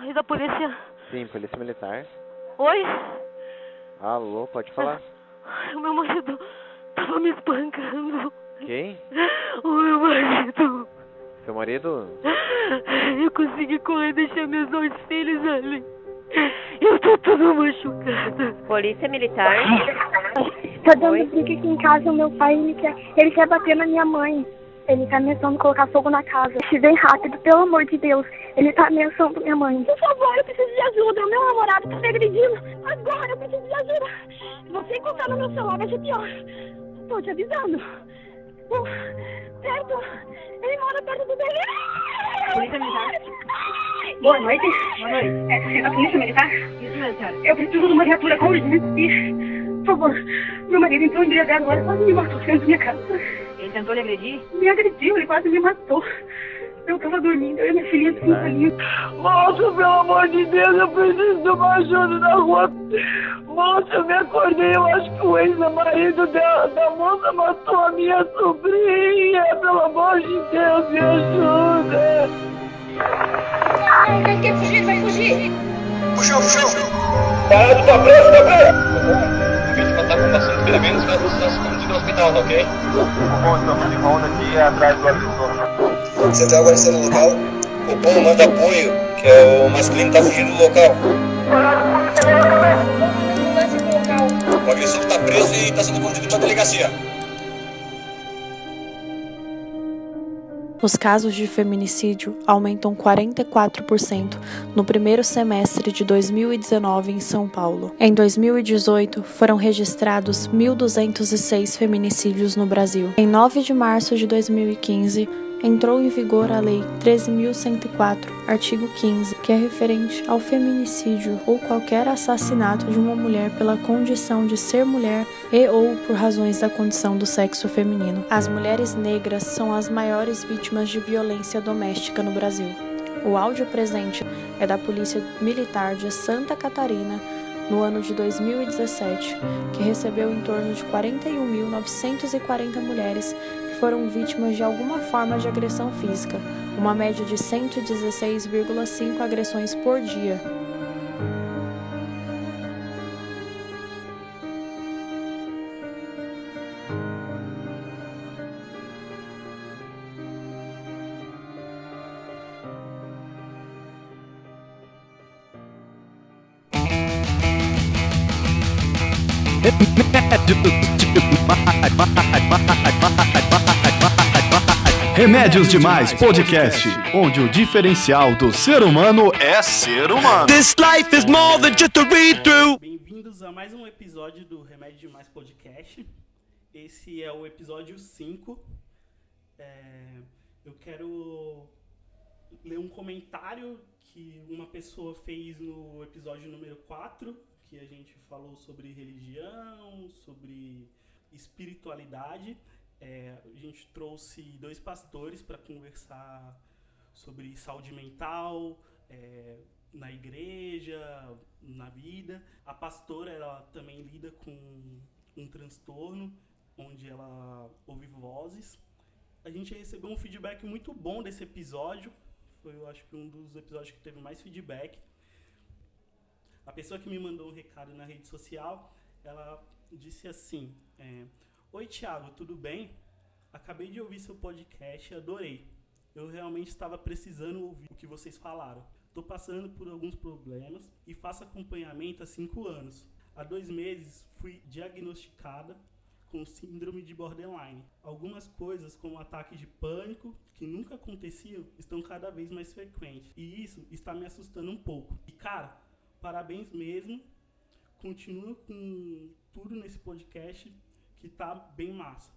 Oi, da polícia. Sim, polícia militar. Oi? Alô, pode falar. O meu marido tava me espancando. Quem? O meu marido. Seu marido? Eu consegui correr e deixar meus dois filhos ali. Eu tô toda machucada. Polícia Militar. Tô dando briga aqui em casa, o meu pai, ele quer, ele quer bater na minha mãe. Ele tá ameaçando colocar fogo na casa. Se vem rápido, pelo amor de Deus. Ele tá ameaçando minha mãe. Por favor, eu preciso de ajuda. O meu namorado tá me agredindo. Agora eu preciso de ajuda. Você encontrar no meu celular vai ser pior. Tô te avisando. Uh, perto. Ele mora perto do dele. Polícia Militar. Boa noite. Boa noite. É a polícia militar? Isso mesmo, senhora. Eu preciso de uma viatura com urgência. Por favor, meu marido entrou embriagado agora, quase me matou dentro da minha casa. Ele tentou lhe agredir? Me agrediu, ele quase me matou. Eu tava dormindo, eu e minha filhinha aninhos. Moça, pelo amor de Deus, eu preciso de uma ajuda na rua. Moça, eu me acordei, eu acho que o ex-marido da, da moça matou a minha sobrinha. Pelo amor de Deus, me ajuda. Ai, vai quer fugir, vai fugir. Puxou, puxou. Parado, tá preso, tá preso! A vítima tá com bastante ferimentos, vai estar escondido no hospital, tá ok? Bom, estamos de volta aqui atrás do agressor. Central guarda no local. O povo manda apoio, que é o masculino tá fugindo do local. O agressor tá preso e tá sendo conduzido pra delegacia. Os casos de feminicídio aumentam 44% no primeiro semestre de 2019 em São Paulo. Em 2018, foram registrados 1.206 feminicídios no Brasil. Em 9 de março de 2015, entrou em vigor a Lei 13.104, artigo 15, que é referente ao feminicídio ou qualquer assassinato de uma mulher pela condição de ser mulher e ou por razões da condição do sexo feminino. As mulheres negras são as maiores vítimas de violência doméstica no Brasil. O áudio presente é da Polícia Militar de Santa Catarina no ano de 2017, que recebeu em torno de 41.940 mulheres foram vítimas de alguma forma de agressão física, uma média de 116,5 agressões por dia. Remédios Demais Podcast, onde o diferencial do ser humano é ser humano. This life is more than just a read through. Bem-vindos a mais um episódio do Remédio Demais Podcast. Esse é o episódio 5. É, eu quero ler um comentário que uma pessoa fez no episódio número 4, que a gente falou sobre religião, sobre espiritualidade. É, a gente trouxe dois pastores para conversar sobre saúde mental, é, na igreja, na vida. A pastora ela também lida com um transtorno onde ela ouve vozes. A gente recebeu um feedback muito bom desse episódio. Foi, eu acho que um dos episódios que teve mais feedback. A pessoa que me mandou um recado na rede social, ela disse assim: é, Oi, Thiago, tudo bem? Acabei de ouvir seu podcast e adorei. Eu realmente estava precisando ouvir o que vocês falaram. Estou passando por alguns problemas e faço acompanhamento há cinco anos. Há dois meses fui diagnosticada com síndrome de borderline. Algumas coisas, como ataque de pânico, que nunca aconteciam, estão cada vez mais frequentes. E isso está me assustando um pouco. E cara, parabéns mesmo. Continua com tudo nesse podcast que tá bem massa.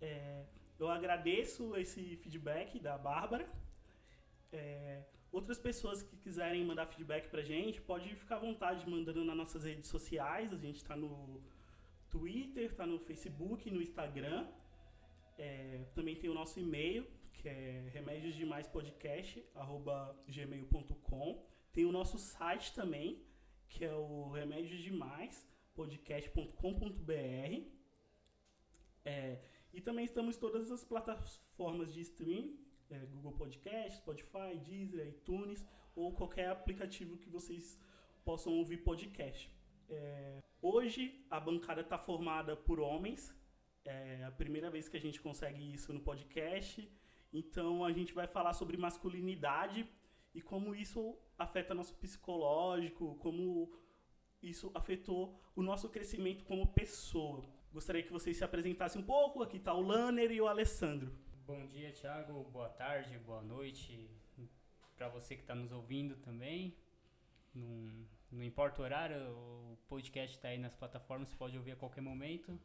É, eu agradeço esse feedback da Bárbara. É, outras pessoas que quiserem mandar feedback pra gente, pode ficar à vontade mandando nas nossas redes sociais. A gente tá no Twitter, tá no Facebook, no Instagram. É, também tem o nosso e-mail, que é remédiosdemaispodcast.gmail.com. Tem o nosso site também, que é o remédiosdemaispodcast.com.br. É, e também estamos em todas as plataformas de streaming, é, Google Podcast, Spotify, Deezer, iTunes ou qualquer aplicativo que vocês possam ouvir podcast. É, hoje a bancada está formada por homens. É a primeira vez que a gente consegue isso no podcast. Então a gente vai falar sobre masculinidade e como isso afeta nosso psicológico, como isso afetou o nosso crescimento como pessoa. Gostaria que vocês se apresentassem um pouco. Aqui está o Lanner e o Alessandro. Bom dia, Thiago. Boa tarde, boa noite para você que está nos ouvindo também. Não, importa o horário, o podcast está aí nas plataformas, você pode ouvir a qualquer momento.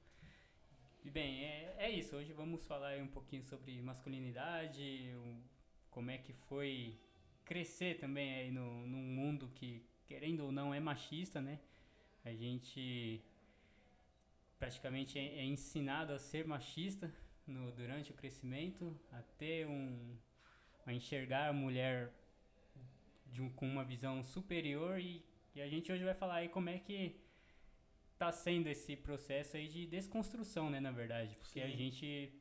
E bem, é, é isso. Hoje vamos falar um pouquinho sobre masculinidade, como é que foi crescer também aí no, num mundo que, querendo ou não, é machista, né? A gente praticamente é, é ensinado a ser machista no, durante o crescimento, a ter um. a enxergar a mulher um, com uma visão superior e, e a gente hoje vai falar aí como é que tá sendo esse processo aí de desconstrução, né, na verdade, porque Sim. a gente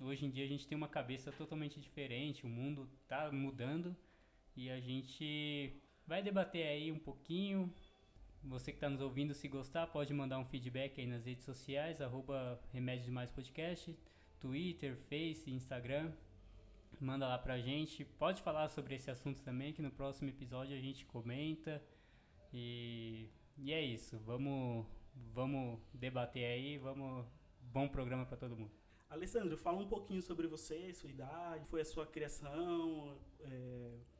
hoje em dia a gente tem uma cabeça totalmente diferente, o mundo tá mudando e a gente vai debater aí um pouquinho. Você que está nos ouvindo, se gostar, pode mandar um feedback aí nas redes sociais, arroba Remédios Demais Podcast, Twitter, Face, Instagram. Manda lá pra gente. Pode falar sobre esse assunto também, que no próximo episódio a gente comenta. E, e é isso. Vamos, vamos debater aí. Vamos. Bom programa para todo mundo. Alessandro, fala um pouquinho sobre você, sua idade, foi a sua criação. É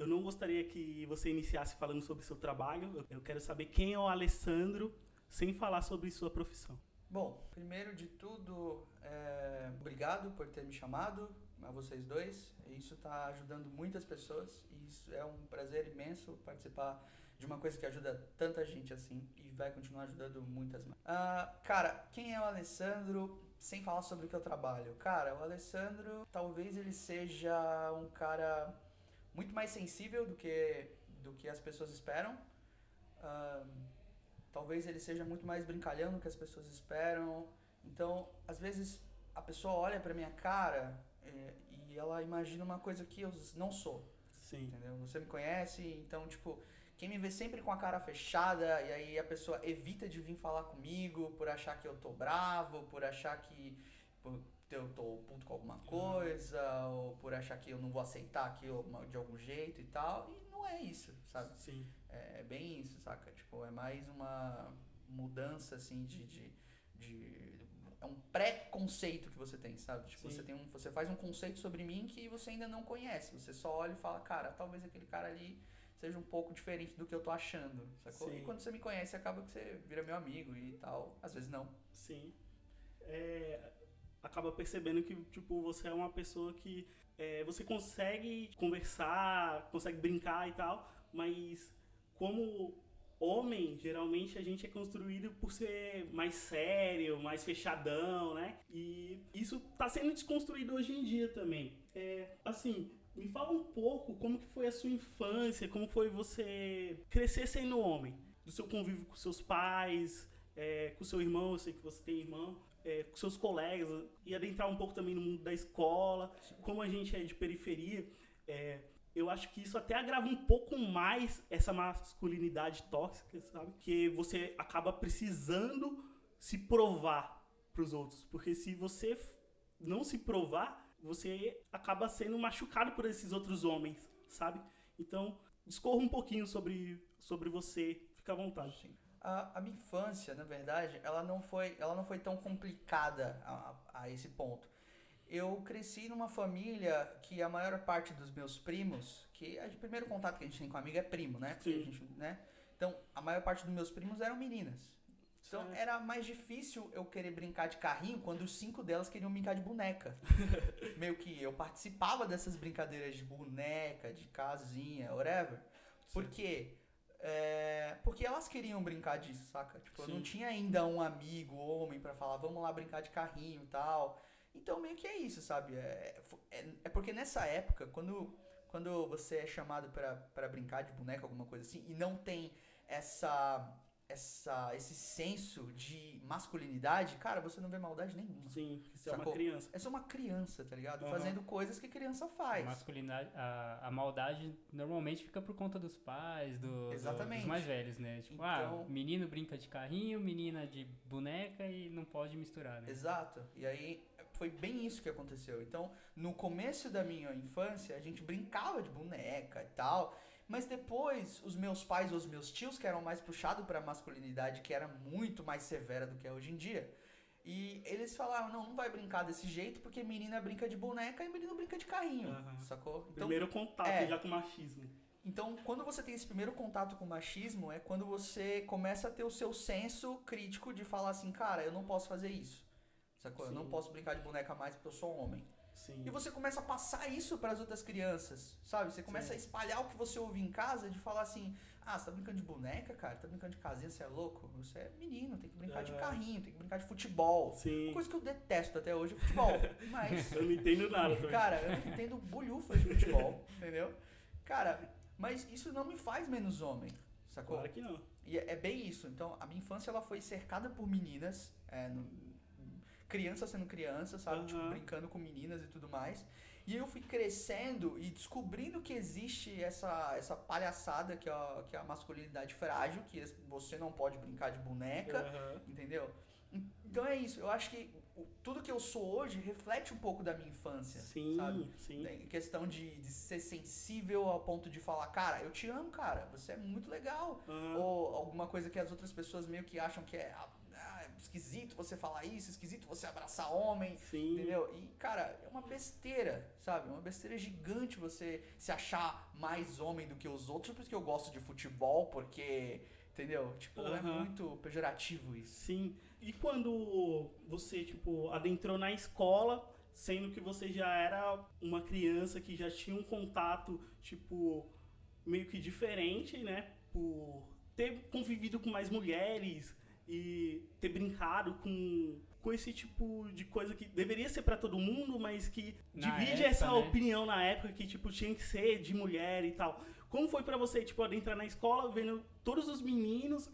eu não gostaria que você iniciasse falando sobre seu trabalho. Eu quero saber quem é o Alessandro, sem falar sobre sua profissão. Bom, primeiro de tudo, é... obrigado por ter me chamado, a vocês dois. Isso está ajudando muitas pessoas e isso é um prazer imenso participar de uma coisa que ajuda tanta gente assim e vai continuar ajudando muitas mais. Uh, cara, quem é o Alessandro? Sem falar sobre o que eu trabalho. Cara, o Alessandro, talvez ele seja um cara muito mais sensível do que, do que as pessoas esperam. Uh, talvez ele seja muito mais brincalhão do que as pessoas esperam. Então, às vezes, a pessoa olha pra minha cara é, e ela imagina uma coisa que eu não sou. Sim. Entendeu? Você me conhece, então, tipo, quem me vê sempre com a cara fechada e aí a pessoa evita de vir falar comigo por achar que eu tô bravo, por achar que eu tô puto com alguma coisa, uhum. ou por achar que eu não vou aceitar aquilo de algum jeito e tal. E não é isso, sabe? Sim. É, é bem isso, saca? Tipo, é mais uma mudança, assim, de... de, de é um pré-conceito que você tem, sabe? Tipo, você, tem um, você faz um conceito sobre mim que você ainda não conhece. Você só olha e fala, cara, talvez aquele cara ali seja um pouco diferente do que eu tô achando, sacou? Sim. E quando você me conhece, acaba que você vira meu amigo e tal. Às vezes não. Sim. É, acaba percebendo que, tipo, você é uma pessoa que é, você consegue conversar, consegue brincar e tal, mas como homem, geralmente a gente é construído por ser mais sério, mais fechadão, né? E isso tá sendo desconstruído hoje em dia também. É, assim, me fala um pouco como que foi a sua infância, como foi você crescer sendo homem, do seu convívio com seus pais, é, com seu irmão, eu sei que você tem irmão, é, com seus colegas e adentrar um pouco também no mundo da escola, como a gente é de periferia, é, eu acho que isso até agrava um pouco mais essa masculinidade tóxica, sabe? Que você acaba precisando se provar para os outros, porque se você não se provar, você acaba sendo machucado por esses outros homens, sabe? Então, discorra um pouquinho sobre, sobre você, fica à vontade. Sim. A, a minha infância, na verdade, ela não foi, ela não foi tão complicada a, a esse ponto. Eu cresci numa família que a maior parte dos meus primos, que o primeiro contato que a gente tem com amigo é primo, né? Porque a gente, né? Então, a maior parte dos meus primos eram meninas. Então certo. era mais difícil eu querer brincar de carrinho quando os cinco delas queriam brincar de boneca. Meio que eu participava dessas brincadeiras de boneca, de casinha, whatever. Sim. Porque é, porque elas queriam brincar disso, saca? Tipo, Sim. eu não tinha ainda um amigo, homem, para falar, vamos lá brincar de carrinho e tal. Então, meio que é isso, sabe? É, é, é porque nessa época, quando, quando você é chamado para brincar de boneca, alguma coisa assim, e não tem essa essa, esse senso de masculinidade, cara, você não vê maldade nenhuma. Sim, você é uma Sacou? criança. É só uma criança, tá ligado? Aham. Fazendo coisas que criança A faz. masculinidade, a, a maldade normalmente fica por conta dos pais, do, do- Exatamente. dos mais velhos, né? Tipo, ah, Então- menino brinca de carrinho, menina de boneca e não pode misturar, né? Exato. E aí foi bem isso que aconteceu. Então, no começo da minha infância, a gente brincava de boneca e tal. Mas depois, os meus pais ou os meus tios, que eram mais puxados pra masculinidade, que era muito mais severa do que é hoje em dia. E eles falaram, não, não vai brincar desse jeito, porque menina brinca de boneca e menino brinca de carrinho, Aham. sacou? Primeiro contato é. já com machismo. Então, quando você tem esse primeiro contato com o machismo, é quando você começa a ter o seu senso crítico de falar assim, cara, eu não posso fazer isso. Sacou? Eu não Sim. posso brincar de boneca mais porque eu sou homem. Sim. E você começa a passar isso para as outras crianças, sabe? Você começa Sim. a espalhar o que você ouve em casa de falar assim: ah, você tá brincando de boneca, cara? Tá brincando de casinha, você é louco? Você é menino, tem que brincar de Aham. carrinho, tem que brincar de futebol. Sim. Uma coisa que eu detesto até hoje é futebol. Mas. Eu não entendo nada também. Cara, eu não entendo bolhufas de futebol, entendeu? Cara, mas isso não me faz menos homem, sacou? Claro que não. E é, é bem isso. Então, a minha infância ela foi cercada por meninas, é, no- criança sendo criança, sabe? Tipo, Aham. brincando com meninas e tudo mais. E eu fui crescendo e descobrindo que existe essa, essa palhaçada que é, a, que é a masculinidade frágil, que você não pode brincar de boneca, Aham. entendeu? Então é isso. Eu acho que tudo que eu sou hoje reflete um pouco da minha infância, Sim, sabe? sim. Tem questão de, de ser sensível ao ponto de falar, cara, eu te amo, cara, você é muito legal. Aham. Ou alguma coisa que as outras pessoas meio que acham que é esquisito você falar isso, esquisito você abraçar homem, Sim. entendeu? E, cara, é uma besteira, sabe? É uma besteira gigante você se achar mais homem do que os outros, por isso que eu gosto de futebol, porque, entendeu? Tipo, é Aham. muito pejorativo isso. Sim. E quando você, tipo, adentrou na escola, sendo que você já era uma criança que já tinha um contato, tipo, meio que diferente, né? Por ter convivido com mais mulheres e ter brincado com, com esse tipo de coisa que deveria ser pra todo mundo, mas que Na divide época, essa né? opinião na época que, tipo, tinha que ser de mulher e tal. Como foi pra você, tipo, adentrar na escola, vendo todos os meninos,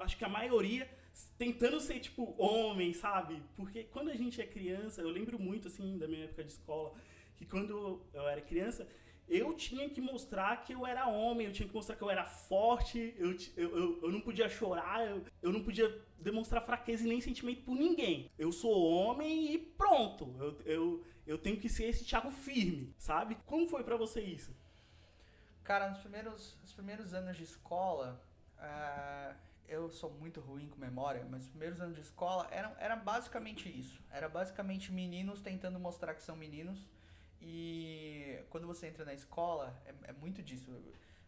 acho que a maioria, tentando ser, tipo, homem, sabe? Porque quando a gente é criança, eu lembro muito, assim, da minha época de escola, que quando eu era criança, eu tinha que mostrar que eu era homem, eu tinha que mostrar que eu era forte, eu, eu, eu, eu não podia chorar, eu, eu não podia demonstrar fraqueza e nem sentimento por ninguém. Eu sou homem e pronto. Eu, eu, eu tenho que ser esse Thiago firme, sabe? Como foi pra você isso? Cara, nos primeiros, nos primeiros anos de escola, ah, eu sou muito ruim com memória, mas os primeiros anos de escola eram, era basicamente isso. Era basicamente meninos tentando mostrar que são meninos. E quando você entra na escola, é, é muito disso.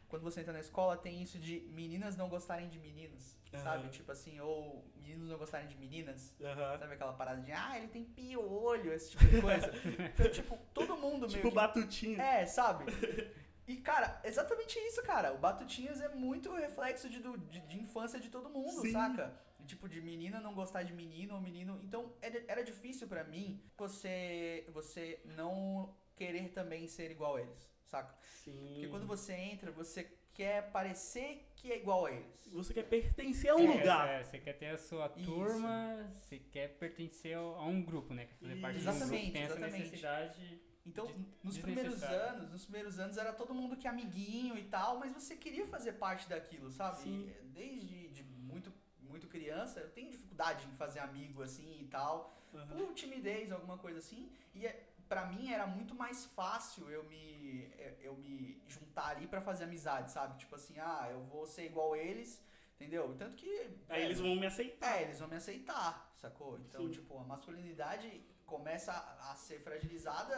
Quando você entra na escola, tem isso de meninas não gostarem de meninos, sabe? Aham. Tipo assim, ou meninos não gostarem de meninas. Aham. Sabe aquela parada de, ah, ele tem piolho, esse tipo de coisa. então, tipo, todo mundo meio Tipo que... Batutinho. É, sabe? E, cara, exatamente isso, cara. O Batutinhas é muito reflexo de, do- de, de infância de todo mundo, Sim. saca? Tipo, de menina não gostar de menino ou menino. Então, era, era difícil pra mim você, você não querer também ser igual a eles, saca? Sim. Porque quando você entra, você quer parecer que é igual a eles. Você quer pertencer a um É, lugar. é, você quer ter a sua Isso. turma, você quer pertencer a um grupo, né? Quer fazer parte de um grupo Exatamente, tem essa exatamente. necessidade. Então, de- nos primeiros anos, nos primeiros anos era todo mundo que é amiguinho e tal, mas você queria fazer parte daquilo, sabe? Sim. E Desde de muito, muito criança, eu tenho dificuldade em fazer amigo assim e tal, Aham. por timidez, alguma coisa assim. E é, para mim era muito mais fácil eu me eu- eu me juntar ali pra fazer amizade, sabe? Tipo assim, ah, eu vou ser igual eles, entendeu? Tanto que Aí é, eles vão me aceitar. é, eles vão me aceitar, sacou? Então, Sim. tipo, a masculinidade começa a, ser fragilizada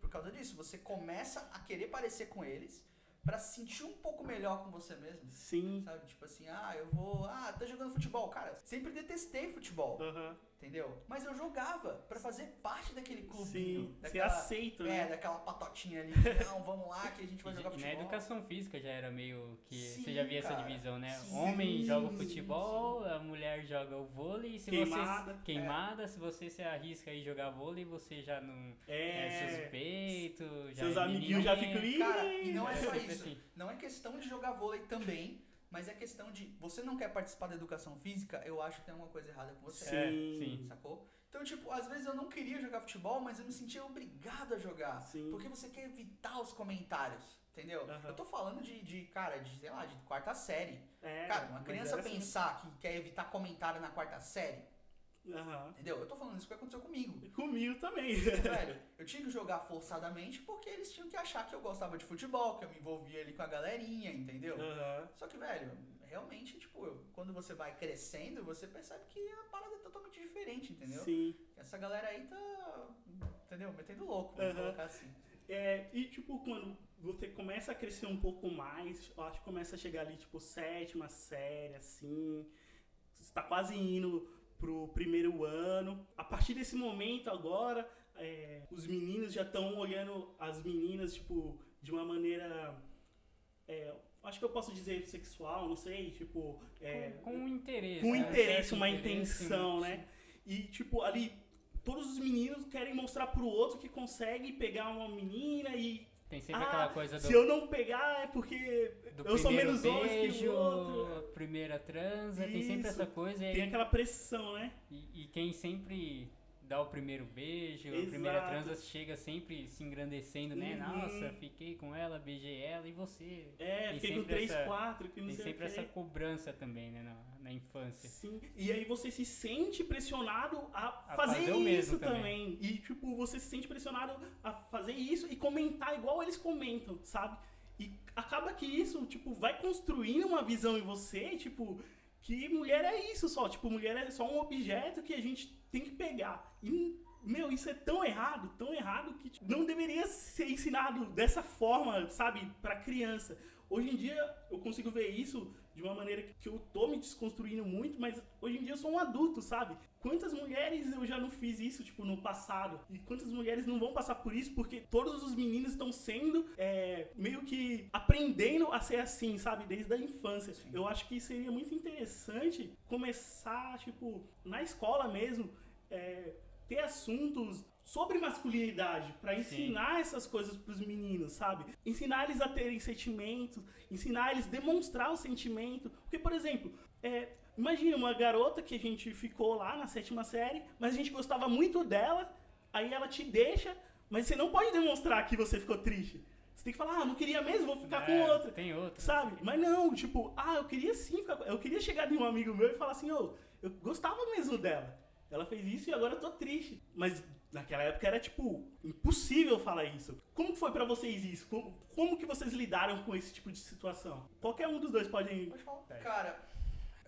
por causa disso. Você começa a querer parecer com eles pra se sentir um pouco melhor com você mesmo. Sim. Sabe? Tipo assim, ah, eu vou. Ah, tá jogando futebol. Cara, sempre detestei futebol. Aham. Entendeu? Mas eu jogava pra fazer parte daquele clubinho. Sim, ser daquela- aceito, É, né? daquela patotinha ali. Não, vamos lá que a gente vai jogar na futebol. educação física já era meio que. Sim, você já via essa cara. divisão, né? Sim, Homem joga o sim, futebol, a mulher joga o vôlei. Se Queimada. você. Queimada, se você se arrisca aí jogar vôlei, você já não. É. É suspeito. Já Seus é amiguinhos já ficam. Cara, e não é É só isso. assim. Não é questão de jogar vôlei também, Mas é questão de você não quer participar da educação física, eu acho que tem alguma coisa errada com você. Sim. sim. Sacou? Então, tipo, às vezes eu não queria jogar futebol, mas eu me sentia obrigado a jogar. Sim. Porque você quer evitar os comentários. Entendeu? Aham. Eu tô falando de, de, cara, de, sei lá, de quarta série. É, cara, uma criança assim. pensar que quer evitar comentário na quarta série, Aham. entendeu? Eu tô falando isso que aconteceu comigo. E comigo também. Velho, eu tinha que jogar forçadamente porque eles tinham que achar que eu gostava de futebol, que eu me envolvia ali com a galerinha, entendeu? Aham. Só que, velho, realmente, tipo, quando você vai crescendo, você percebe que a parada é totalmente diferente, entendeu? Sim. Essa galera aí tá, entendeu? Metendo louco, vamos Aham. colocar assim. É, e tipo, quando você começa a crescer um pouco mais, eu acho que começa a chegar ali, tipo, sétima série, assim, você tá quase indo pro primeiro ano. A partir desse momento agora, é, os meninos já estão olhando as meninas, tipo, de uma maneira. é, acho que eu posso dizer sexual, não sei, tipo. é, Com, com interesse. com né? interesse, uma interesse, intenção, né? E, tipo, ali, todos os meninos querem mostrar pro outro que consegue pegar uma menina e. Tem sempre ah, aquela coisa do, Se eu não pegar é porque eu sou menos homem que o outro. primeira transa, tem sempre Isso. essa coisa. E, aí- Tem aquela pressão, né? e, e quem sempre dá o primeiro beijo, a primeira Exato. transa chega sempre se engrandecendo, né? Uhum. Nossa, fiquei com ela, beijei ela e você. É, Tem fiquei com 3, essa- 4, que não Tem sei sempre essa cobrança também, né? Na, na infância. Sim. E aí você se sente pressionado a, A fazer, fazer isso mesmo também. E tipo, você se sente pressionado a fazer isso e comentar igual eles comentam, sabe? E acaba que isso, tipo, vai construindo uma visão em você, tipo, que mulher é isso só, tipo, mulher é só um objeto que a gente tem que pegar. E meu, isso é tão errado, tão errado que tipo, não deveria ser ensinado dessa forma, sabe, pra criança. Hoje em dia eu consigo ver isso de uma maneira que eu tô me desconstruindo muito, mas hoje em dia eu sou um adulto, sabe? Quantas mulheres eu já não fiz isso, tipo, no passado? E quantas mulheres não vão passar por isso porque todos os meninos estão sendo é, meio que aprendendo a ser assim, sabe? Desde a infância. Eu acho que seria muito interessante começar, tipo, na escola mesmo, é, ter assuntos sobre masculinidade pra ensinar essas coisas pros meninos, sabe? Ensinar eles a terem sentimentos, ensinar eles a demonstrar o sentimento. Porque, por exemplo, é, imagina uma garota que a gente ficou lá na sétima série, mas a gente gostava muito dela, aí ela te deixa, mas você não pode demonstrar que você ficou triste. Você tem que falar, ah, não queria mesmo, vou ficar com É, outra. Tem outra. Sabe? Mas não, tipo, ah, eu queria sim ficar com... Eu queria chegar de um amigo meu e falar assim, ô, eu gostava mesmo dela. Ela fez isso e agora eu tô triste. Mas naquela época era, tipo, impossível falar isso. Como que foi pra vocês isso? Como, como que vocês lidaram com esse tipo de situação? Qualquer um dos dois pode... Pode falar. Cara,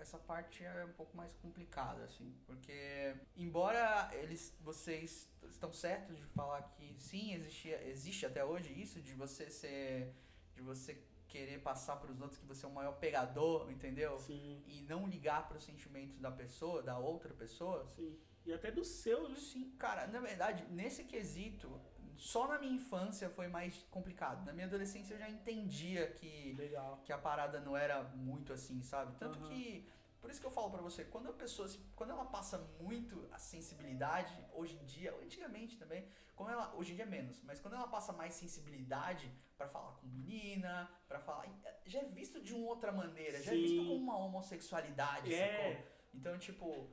essa parte é um pouco mais complicada, assim, porque embora eles, vocês estão certos de falar que sim, existe, existe até hoje isso de você ser, de você querer passar para os outros que você é o maior pegador, entendeu? Sim, E não ligar para os sentimentos da pessoa, da outra pessoa. sim. E até do seu, né? Sim, cara, na verdade, nesse quesito, só na minha infância foi mais complicado. Na minha adolescência eu já entendia que Legal. que a parada não era muito assim, sabe? Tanto Aham. que por isso que eu falo pra você, quando a pessoa, quando ela passa muito a sensibilidade, hoje em dia, antigamente também, quando ela, hoje em dia é menos, mas quando ela passa mais sensibilidade pra falar com menina, pra falar, já é visto de uma outra maneira, já é visto Sim. como uma homossexualidade, É. sacou? Então, tipo,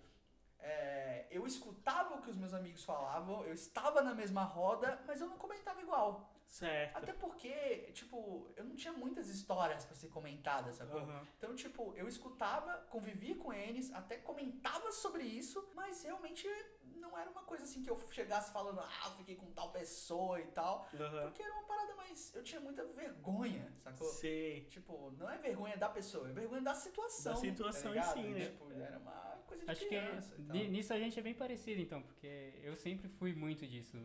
é, eu escutava o que os meus amigos falavam, eu estava na mesma roda, mas eu não comentava igual. Certo. Até porque, tipo, eu não tinha muitas histórias pra ser comentadas, sacou? Aham. Então, tipo, eu escutava, convivia com eles, até comentava sobre isso, mas realmente não era uma coisa assim que eu chegasse falando, ah, fiquei com tal pessoa e tal. Aham. Porque era uma parada mais. Eu tinha muita vergonha, sacou? Sei. Tipo, não é vergonha da pessoa, é vergonha da situação. Da situação tá em si, né? Tipo, era uma coisa de Acho que criança. e ni- nisso a gente é bem parecido, então, porque eu sempre fui muito disso.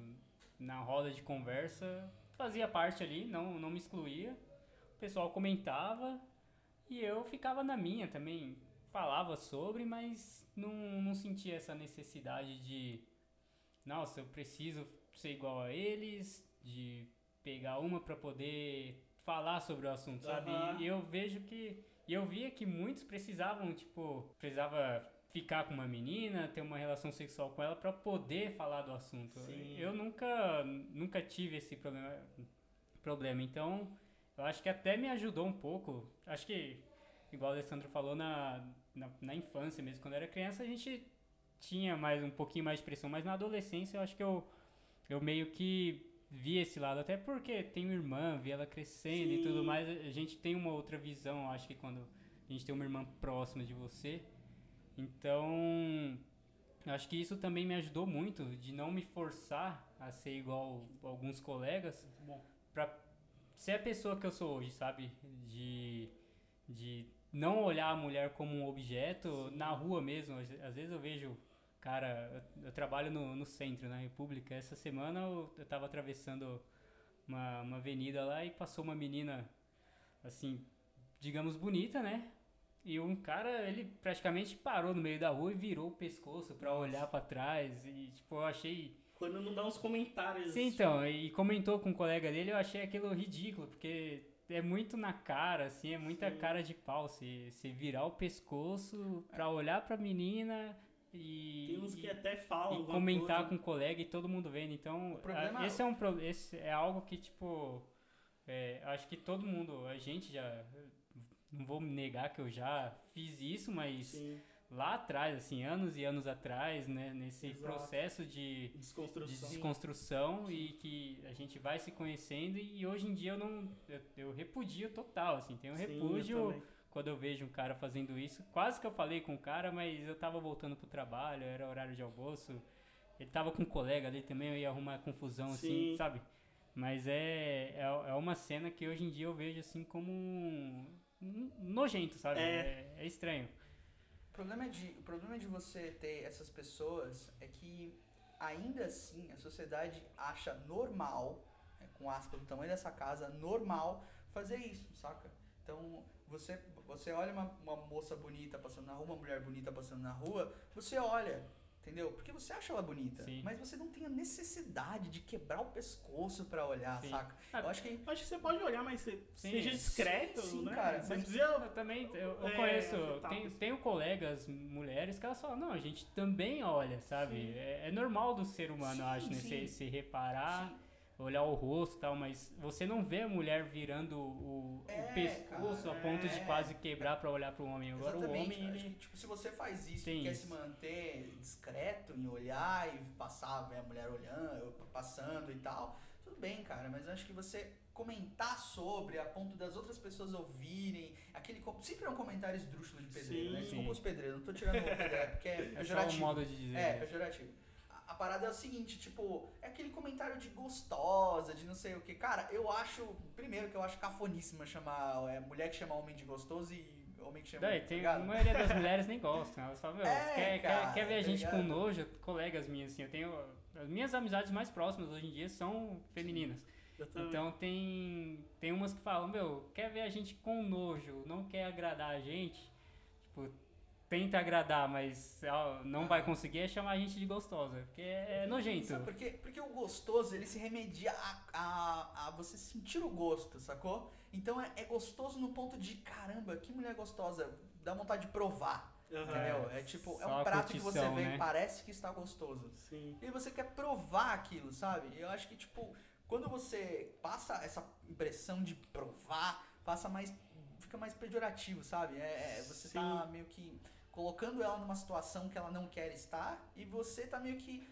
Na roda de conversa, fazia parte ali, não, não me excluía. O pessoal comentava e eu ficava na minha também. Falava sobre, mas não, não sentia essa necessidade de. Nossa, eu preciso ser igual a eles, de pegar uma pra poder falar sobre o assunto, sabe? Aham. E eu vejo que. E eu via que muitos precisavam, tipo, precisava ficar com uma menina, ter uma relação sexual com ela pra poder falar do assunto. Sim. Eu nunca, nunca tive esse problema, problema. Então, eu acho que até me ajudou um pouco. Acho que igual o Alessandro falou, na, na, na infância mesmo, quando eu era criança, a gente tinha mais um pouquinho mais de pressão, mas na adolescência eu acho que eu, eu meio que vi esse lado, até porque tenho irmã, vi ela crescendo e tudo Sim. mais, a gente tem uma outra visão, acho que quando a gente tem uma irmã próxima de você. Então, acho que isso também me ajudou muito de não me forçar a ser igual alguns colegas pra ser a pessoa que eu sou hoje, sabe? De, de não olhar a mulher como um objeto na rua mesmo. Às, às vezes eu vejo, cara, eu, eu trabalho no, no centro, na República. Essa semana eu, eu tava atravessando uma, uma avenida lá e passou uma menina, assim, digamos, bonita, né? E um cara, ele praticamente parou no meio da rua e virou o pescoço pra olhar pra trás. E, tipo, eu achei. Quando não dá uns comentários. Sim, então, e comentou com um colega dele, eu achei aquilo ridículo, porque é muito na cara, assim, é muita Sim. cara de pau. Você você virar o pescoço pra olhar pra menina e. Tem uns que e- até falam e comentar coisa. com o colega e todo mundo vendo. Então, a- esse é um esse é algo que tipo é, acho que todo mundo, a gente já não vou negar que eu já fiz isso, mas Sim. lá atrás, assim, anos e anos atrás, né, nesse Exato. processo de Desconstrução. de desconstrução e que a gente vai se conhecendo e hoje em dia eu não eu, eu repudio total, assim, tenho um Sim, eu repúdio também. quando eu vejo um cara fazendo isso. Quase que eu falei com o cara, mas eu tava voltando pro trabalho, era horário de almoço. Ele tava com um colega ali também, eu ia arrumar confusão, assim, Sim. sabe? Mas é, é, é uma cena que hoje em dia eu vejo assim como um nojento, sabe? É. É, é estranho. O problema, é de, o problema de você ter essas pessoas é que, ainda assim, a sociedade acha normal, né, com aspas do tamanho dessa casa, normal fazer isso, saca? Então, você, você olha uma, uma moça bonita passando na rua, uma mulher bonita passando na rua, você olha, entendeu? Porque você acha ela bonita, Sim. mas você não tem a necessidade de quebrar o pescoço pra olhar, Sim. saca? Ah, Eu acho que Acho que você pode olhar, mas você Sim. seja discreto, Sim, né? cara, Você mas- precisa. Eu também, eu, eu É, conheço, tenho, tenho colegas mulheres que elas falam, não, a gente também olha, sabe? É, é normal do ser humano, Sim, eu acho, né? Se, se reparar, olhar o rosto e tal, mas você não vê a mulher virando o, o É, pescoço cara, a ponto de é. quase quebrar pra olhar pro homem. Agora o homem, ele... que, tipo, se você faz isso e quer se manter discreto em olhar e passar, ver a mulher olhando, passando e tal, tudo bem, cara, mas eu acho que você comentar sobre a ponto das outras pessoas ouvirem, aquele sempre é um comentário esdrúxulo de pedreiro, Sim. né? Desculpa Sim. os pedreiros, não tô tirando o pedreiro, porque é É só um pejorativo. modo de dizer. É, né? pejorativo. A, a parada é o seguinte, tipo, é aquele comentário de gostosa, de não sei o que. Cara, eu acho, primeiro que eu acho cafoníssima chamar é, mulher que chama homem de gostoso e homem que chama. Daí, tá tem, ligado? a maioria das mulheres nem gostam. Elas falam, meu, É, quer, cara, quer, quer ver a tá gente com nojo? Colegas minhas, assim, eu tenho. As minhas amizades mais próximas hoje em dia são femininas. Então tem, tem umas que falam, meu, quer ver a gente com nojo, não quer agradar a gente. Tenta agradar, mas não vai conseguir é chamar a gente de gostosa. Porque é nojento. Sabe por quê? Porque o gostoso, ele se remedia a, a, a você sentir o gosto, sacou? Então é, é gostoso no ponto de, caramba, que mulher gostosa, dá vontade de provar. Aham. Entendeu? É tipo, é Só um a prato que você curtição, vê né? e parece que está gostoso. Sim. E você quer provar aquilo, sabe? Eu acho que, tipo, quando você passa essa impressão de provar, passa mais. fica mais pejorativo, sabe? É, é- você tá meio que colocando ela numa situação que ela não quer estar e você tá meio que.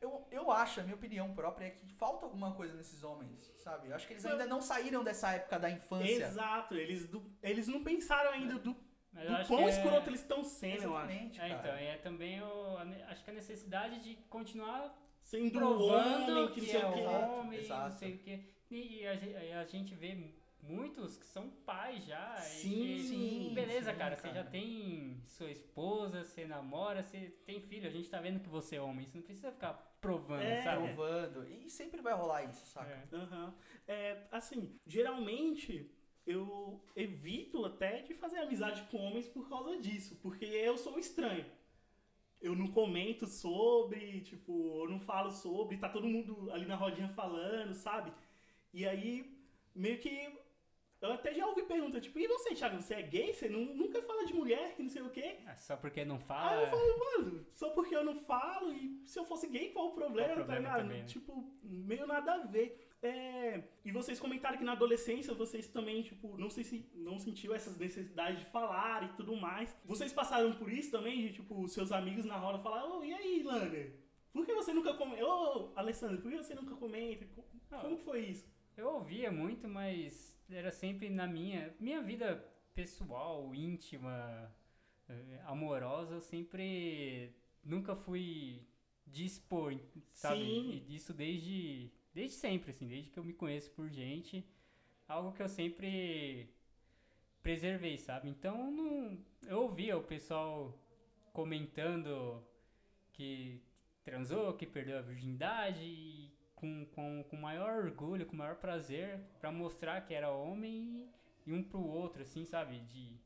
Eu, eu acho, a minha opinião própria é que falta alguma coisa nesses homens, sabe? Eu acho que eles ainda não saíram dessa época da infância. Exato, eles, do- eles não pensaram ainda do, eu do acho quão que é- escroto eles estão sendo, eu acho. Exatamente, É, cara. então, e é também o, acho que a necessidade de continuar Sendo provando homem, que que, não sei é o quê. homem, Exato. não sei o que. E a, a gente vê muitos que são pais já. e Sim, que- sim, Beleza, sim, cara, você cara. já tem sua esposa, você namora, você tem filho, a gente tá vendo que você é homem, você não precisa ficar provando, É, sabe? Provando. E sempre vai rolar isso, saca? É. Aham. É, assim, geralmente eu evito até de fazer amizade com homens por causa disso, porque eu sou um estranho. Eu não comento sobre, tipo, eu não falo sobre, tá todo mundo ali na rodinha falando, sabe? E aí, meio que Eu até já ouvi pergunta, tipo, e você, Thiago, você é gay? Você nu- nunca fala de mulher, que não sei o quê? Ah, Só porque não Aí fala. eu falo, mano, só porque eu não falo, e se eu fosse gay, qual o problema, Qual o problema tá também, né? Tipo, meio nada a ver. É, e vocês comentaram que na adolescência vocês também, tipo, não sei se não sentiu essas necessidades de falar e tudo mais. Vocês passaram por isso também, de, tipo, seus amigos na roda falar, ô, e aí, Lander? Por que você nunca comenta? Ô, Alessandro, por que você nunca comenta? Co- Como que foi isso? Eu ouvia muito, mas era sempre na minha minha vida pessoal, íntima, eh, amorosa, eu sempre nunca fui de expor, sabe? Sim. Isso desde desde sempre, assim, desde que eu me conheço por gente, algo que eu sempre preservei, sabe? Então, não, eu ouvia o pessoal comentando que transou, que perdeu a virgindade com, com, com maior orgulho, com maior prazer pra mostrar que era homem e, e um pro outro, assim, sabe? De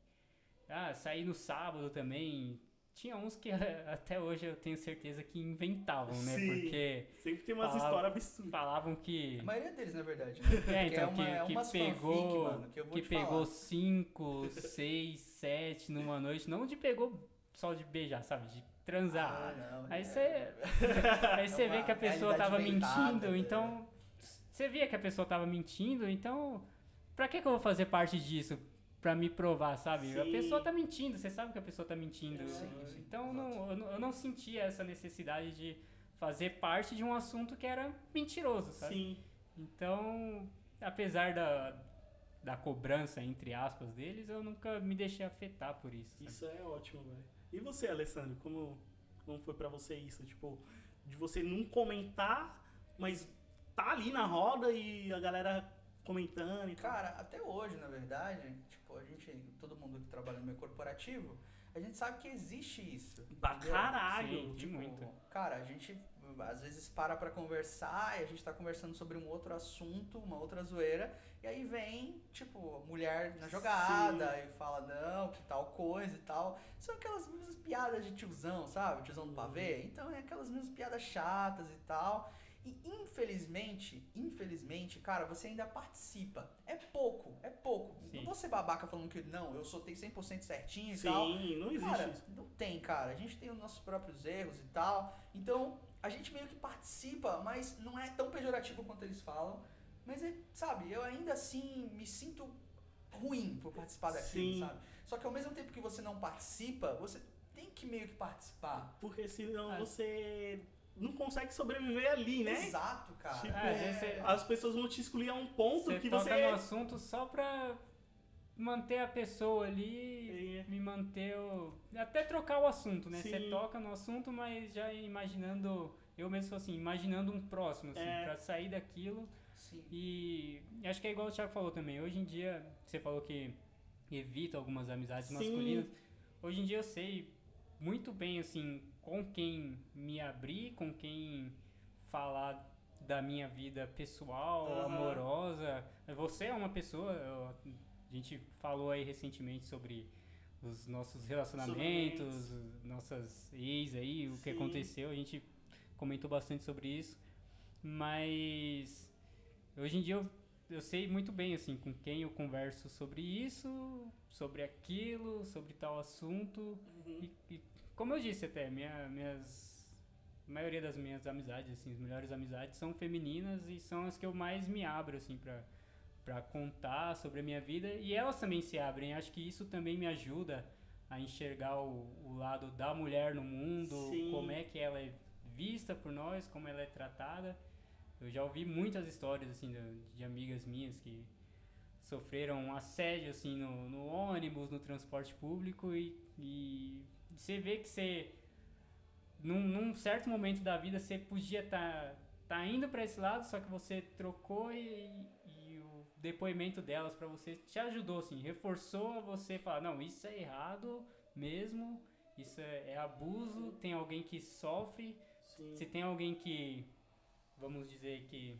ah, sair no sábado também. Tinha uns que até hoje eu tenho certeza que inventavam, né? Sim. Porque Sempre tem umas falavam- histórias absurdas. Falavam que A maioria deles, na verdade. Né? é, Porque então, uma- é que, umas que fanfic, pegou, mano, que eu vou que te pegou falar. cinco, seis, sete numa noite, não de pegou só de beijar, sabe? De transar. Ah, não, aí é- você aí você vê que a pessoa tava mentindo, né? então você via que a pessoa tava mentindo, então pra que que eu vou fazer parte disso? Pra me provar, sabe? A Sim. pessoa tá mentindo, você sabe que a pessoa tá mentindo. Sim, sim, então não, eu, não, eu não sentia essa necessidade de fazer parte de um assunto que era mentiroso, sabe? Sim. Então, apesar da, da cobrança, entre aspas, deles, eu nunca me deixei afetar por isso. sabe? Isso é ótimo, velho. E você, Alessandro, como, como foi pra você isso? Tipo, de você não comentar, mas tá ali na roda e a galera comentando e tal. Cara, até hoje, na verdade, tipo, a gente, todo mundo que trabalha no meio corporativo, a gente sabe que existe isso. Pra caralho. Sim, de Tipo, muito. Cara, a gente às vezes para pra conversar e a gente tá conversando sobre um outro assunto, uma outra zoeira, e aí vem, tipo, mulher na jogada e fala, não, que tal coisa e tal. São aquelas mesmas piadas de tiozão, sabe? Tiozão do pavê. Então é aquelas mesmas piadas chatas e tal. E infelizmente, infelizmente, cara, você ainda participa. É pouco, é pouco. Sim. Não vou ser babaca falando que não, eu sou tenho 100% certinho e Sim, tal. não existe Cara, isso. não tem, cara. A gente tem os nossos próprios erros e tal. Então, a gente meio que participa, mas não é tão pejorativo quanto eles falam. Mas, é, sabe, eu ainda assim me sinto ruim por participar daquilo, Sim. sabe? Só que ao mesmo tempo que você não participa, você tem que meio que participar. Porque senão Ah. você não consegue sobreviver ali, né? Exato, cara. Tipo, É, você- as pessoas vão te excluir a um ponto Você que toca você. no assunto só pra manter a pessoa ali, me manter o... Até trocar o assunto, né? Você toca no assunto, mas já imaginando... Eu mesmo sou assim, imaginando um próximo, assim, É. pra sair daquilo. Sim. E acho que é igual o Thiago falou também. Hoje em dia, você falou que evita algumas amizades Sim. masculinas. Hoje em dia eu sei muito bem, assim, com quem me abrir, com quem falar da minha vida pessoal, Aham. amorosa. Você é uma pessoa, eu- a gente falou aí recentemente sobre os nossos relacionamentos, nossas ex aí, o que Sim. aconteceu, a gente comentou bastante sobre isso, mas hoje em dia eu, eu sei muito bem assim com quem eu converso sobre isso, sobre aquilo, sobre tal assunto Uhum. e, e como eu disse até, minha, minhas a maioria das minhas amizades, assim, as melhores amizades são femininas e são as que eu mais me abro assim para para contar sobre a minha vida e elas também se abrem. Acho que isso também me ajuda a enxergar o, o lado da mulher no mundo, Sim. como é que ela é vista por nós, como ela é tratada. Eu já ouvi muitas histórias assim de, de amigas minhas que sofreram assédio assim no, no ônibus, no transporte público e, e você vê que você num, num certo momento da vida você podia estar tá, indo para esse lado, só que você trocou e, depoimento delas para você te ajudou, assim, reforçou você falar, não, isso é errado mesmo, isso é, é abuso, tem alguém que sofre, se tem alguém que, vamos dizer que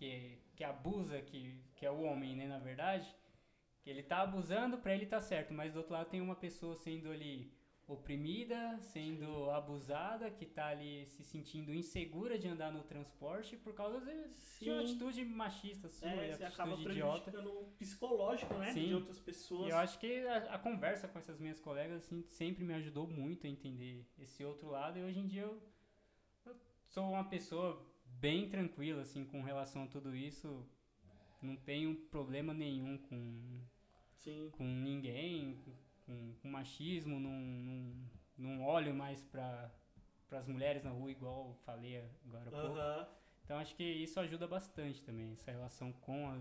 que, que abusa, que, que é o homem, né, na verdade, que ele tá abusando pra ele tá certo, mas do outro lado tem uma pessoa sendo ali oprimida, sendo abusada, que tá ali se sentindo insegura de andar no transporte por causa de, uma atitude machista sua, É, e você acaba idiota. o psicológico, né? Sim. De outras pessoas. E eu acho que a, a conversa com essas minhas colegas assim, sempre me ajudou muito a entender esse outro lado e hoje em dia eu, eu sou uma pessoa bem tranquila assim com relação a tudo isso. Não tenho problema nenhum com Sim. com ninguém, com, com machismo, não, não, não olho mais para as mulheres na rua igual falei agora há pouco. Aham. Então acho que isso ajuda bastante também, essa relação com, a,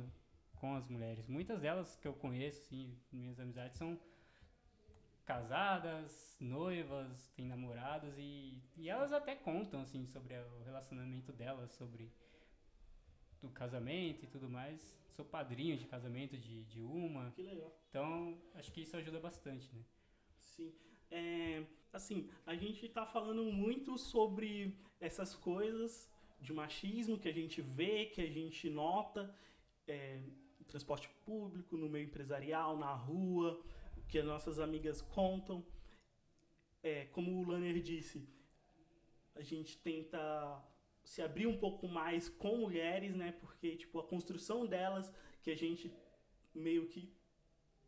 com as mulheres. Muitas delas que eu conheço, assim, minhas amizades, são casadas, noivas, têm namorados e, e elas até contam, assim, sobre o relacionamento delas, sobre o casamento e tudo mais. Sou padrinho de casamento de, de uma. Que legal. Então, acho que isso ajuda bastante, né? Sim. É, assim, a gente tá falando muito sobre essas coisas de machismo que a gente vê, que a gente nota é, no transporte público, no meio empresarial, na rua, que as nossas amigas contam. É, como o Lanner disse, a gente tenta se abrir um pouco mais com mulheres, né? Porque, tipo, a construção delas, que a gente meio que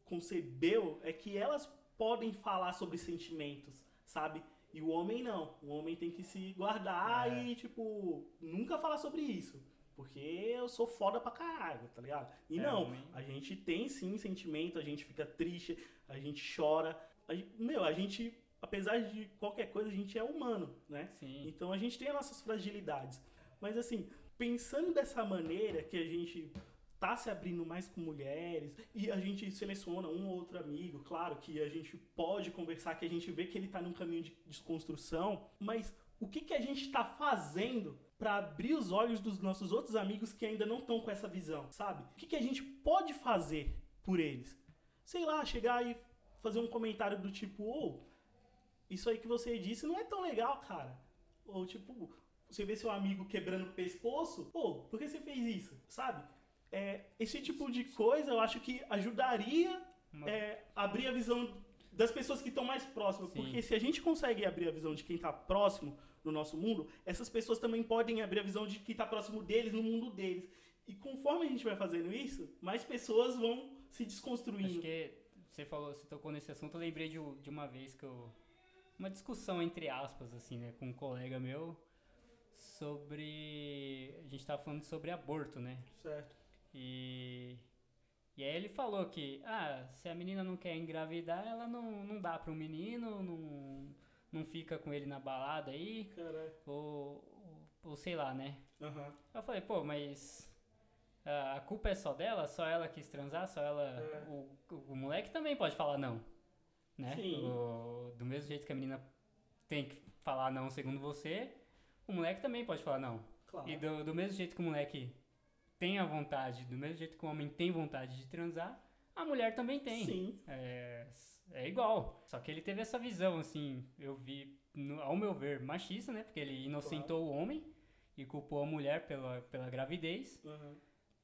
concebeu, é que elas podem falar sobre sentimentos, sabe? E o homem não. O homem tem que se guardar É. e, tipo, nunca falar sobre isso. Porque eu sou foda pra caralho, tá ligado? E É, não, homem- a gente tem sim sentimento, a gente fica triste, a gente chora. A gente- meu, a gente, apesar de qualquer coisa, a gente é humano, né? Sim. Então a gente tem as nossas fragilidades. Mas assim, pensando dessa maneira que a gente tá se abrindo mais com mulheres e a gente seleciona um ou outro amigo, claro que a gente pode conversar, que a gente vê que ele tá num caminho de desconstrução, mas o que que a gente tá fazendo para abrir os olhos dos nossos outros amigos que ainda não estão com essa visão, sabe? O que que a gente pode fazer por eles? Sei lá, chegar e fazer um comentário do tipo, ou isso aí que você disse não é tão legal, cara. Ou tipo, você vê seu amigo quebrando o pescoço, pô, por que você fez isso? Sabe? É, esse tipo de coisa eu acho que ajudaria Uma- é, abrir a visão das pessoas que estão mais próximas. Sim. Porque se a gente consegue abrir a visão de quem está próximo no nosso mundo, essas pessoas também podem abrir a visão de quem está próximo deles no mundo deles. E conforme a gente vai fazendo isso, mais pessoas vão se desconstruindo. Acho que você falou, você tocou nesse assunto, eu lembrei de, de uma vez que eu. Uma discussão entre aspas, assim, né, com um colega meu sobre. A gente tava falando sobre aborto, né? Certo. E. E aí ele falou que, ah, se a menina não quer engravidar, ela não, não dá para um menino, não, não fica com ele na balada aí, Caralho. ou, ou, ou sei lá, né? Aham. Eu falei, pô, mas a, culpa é só dela? Só ela quis transar? Só ela. É. O, o, o moleque também pode falar não. Né? Sim. O- do mesmo jeito que a menina tem que falar não segundo você, o moleque também pode falar não. Claro. E do, do mesmo jeito que o moleque tem a vontade, do mesmo jeito que o homem tem vontade de transar, a mulher também tem. Sim. É, é igual. Só que ele teve essa visão, assim, eu vi, no- ao meu ver, machista, né? Porque ele inocentou o homem e culpou a mulher pela, pela gravidez. Aham.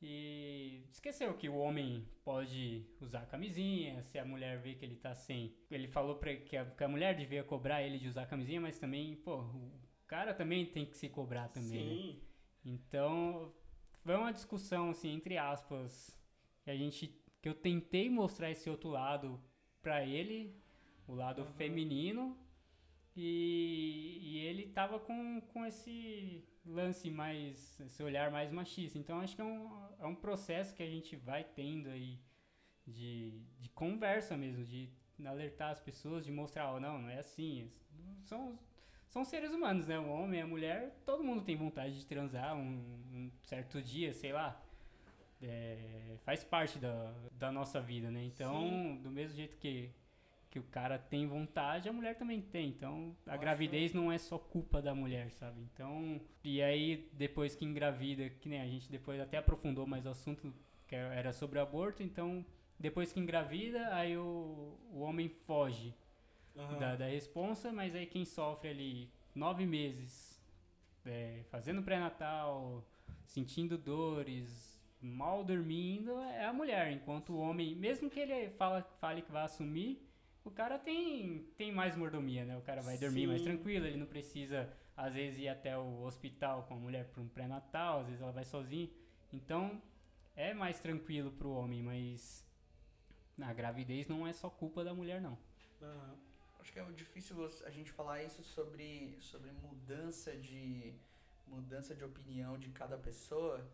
E esqueceu que o homem pode usar camisinha, se a mulher vê que ele tá sem. Ele falou pra, que, a, que a mulher devia cobrar ele de usar camisinha, mas também, pô, o cara também tem que se cobrar também, né? Sim. Então, foi uma discussão, assim, entre aspas, que a gente, que eu tentei mostrar esse outro lado pra ele, o lado Aham. feminino, e, e ele tava com, com esse lance mais, esse olhar mais machista. Então, acho que é um, é um processo que a gente vai tendo aí de, de conversa mesmo, de alertar as pessoas, de mostrar, oh, não, não é assim, são, são seres humanos, né? O homem, a mulher, todo mundo tem vontade de transar um, um certo dia, sei lá. É, faz parte da, da nossa vida, né? Então, do mesmo jeito que, que o cara tem vontade, a mulher também tem. Então, a Nossa. gravidez não é só culpa da mulher, sabe? Então, e aí, depois que engravida, que nem a gente depois até aprofundou mais o assunto, que era sobre aborto, então, depois que engravida, aí o, o homem foge Aham. da, da responsa, mas aí quem sofre ali nove meses é, fazendo pré-natal, sentindo dores, mal dormindo, é a mulher. Enquanto o homem, mesmo que ele fala, fale que vai assumir, o cara tem, tem mais mordomia, né? O cara vai dormir Sim. mais tranquilo, ele não precisa, às vezes, ir até o hospital com a mulher para um pré-natal, às vezes ela vai sozinha. Então, é mais tranquilo pro homem, mas a gravidez não é só culpa da mulher, não. Aham. Acho que é difícil a gente falar isso sobre, sobre mudança de mudança de opinião de cada pessoa,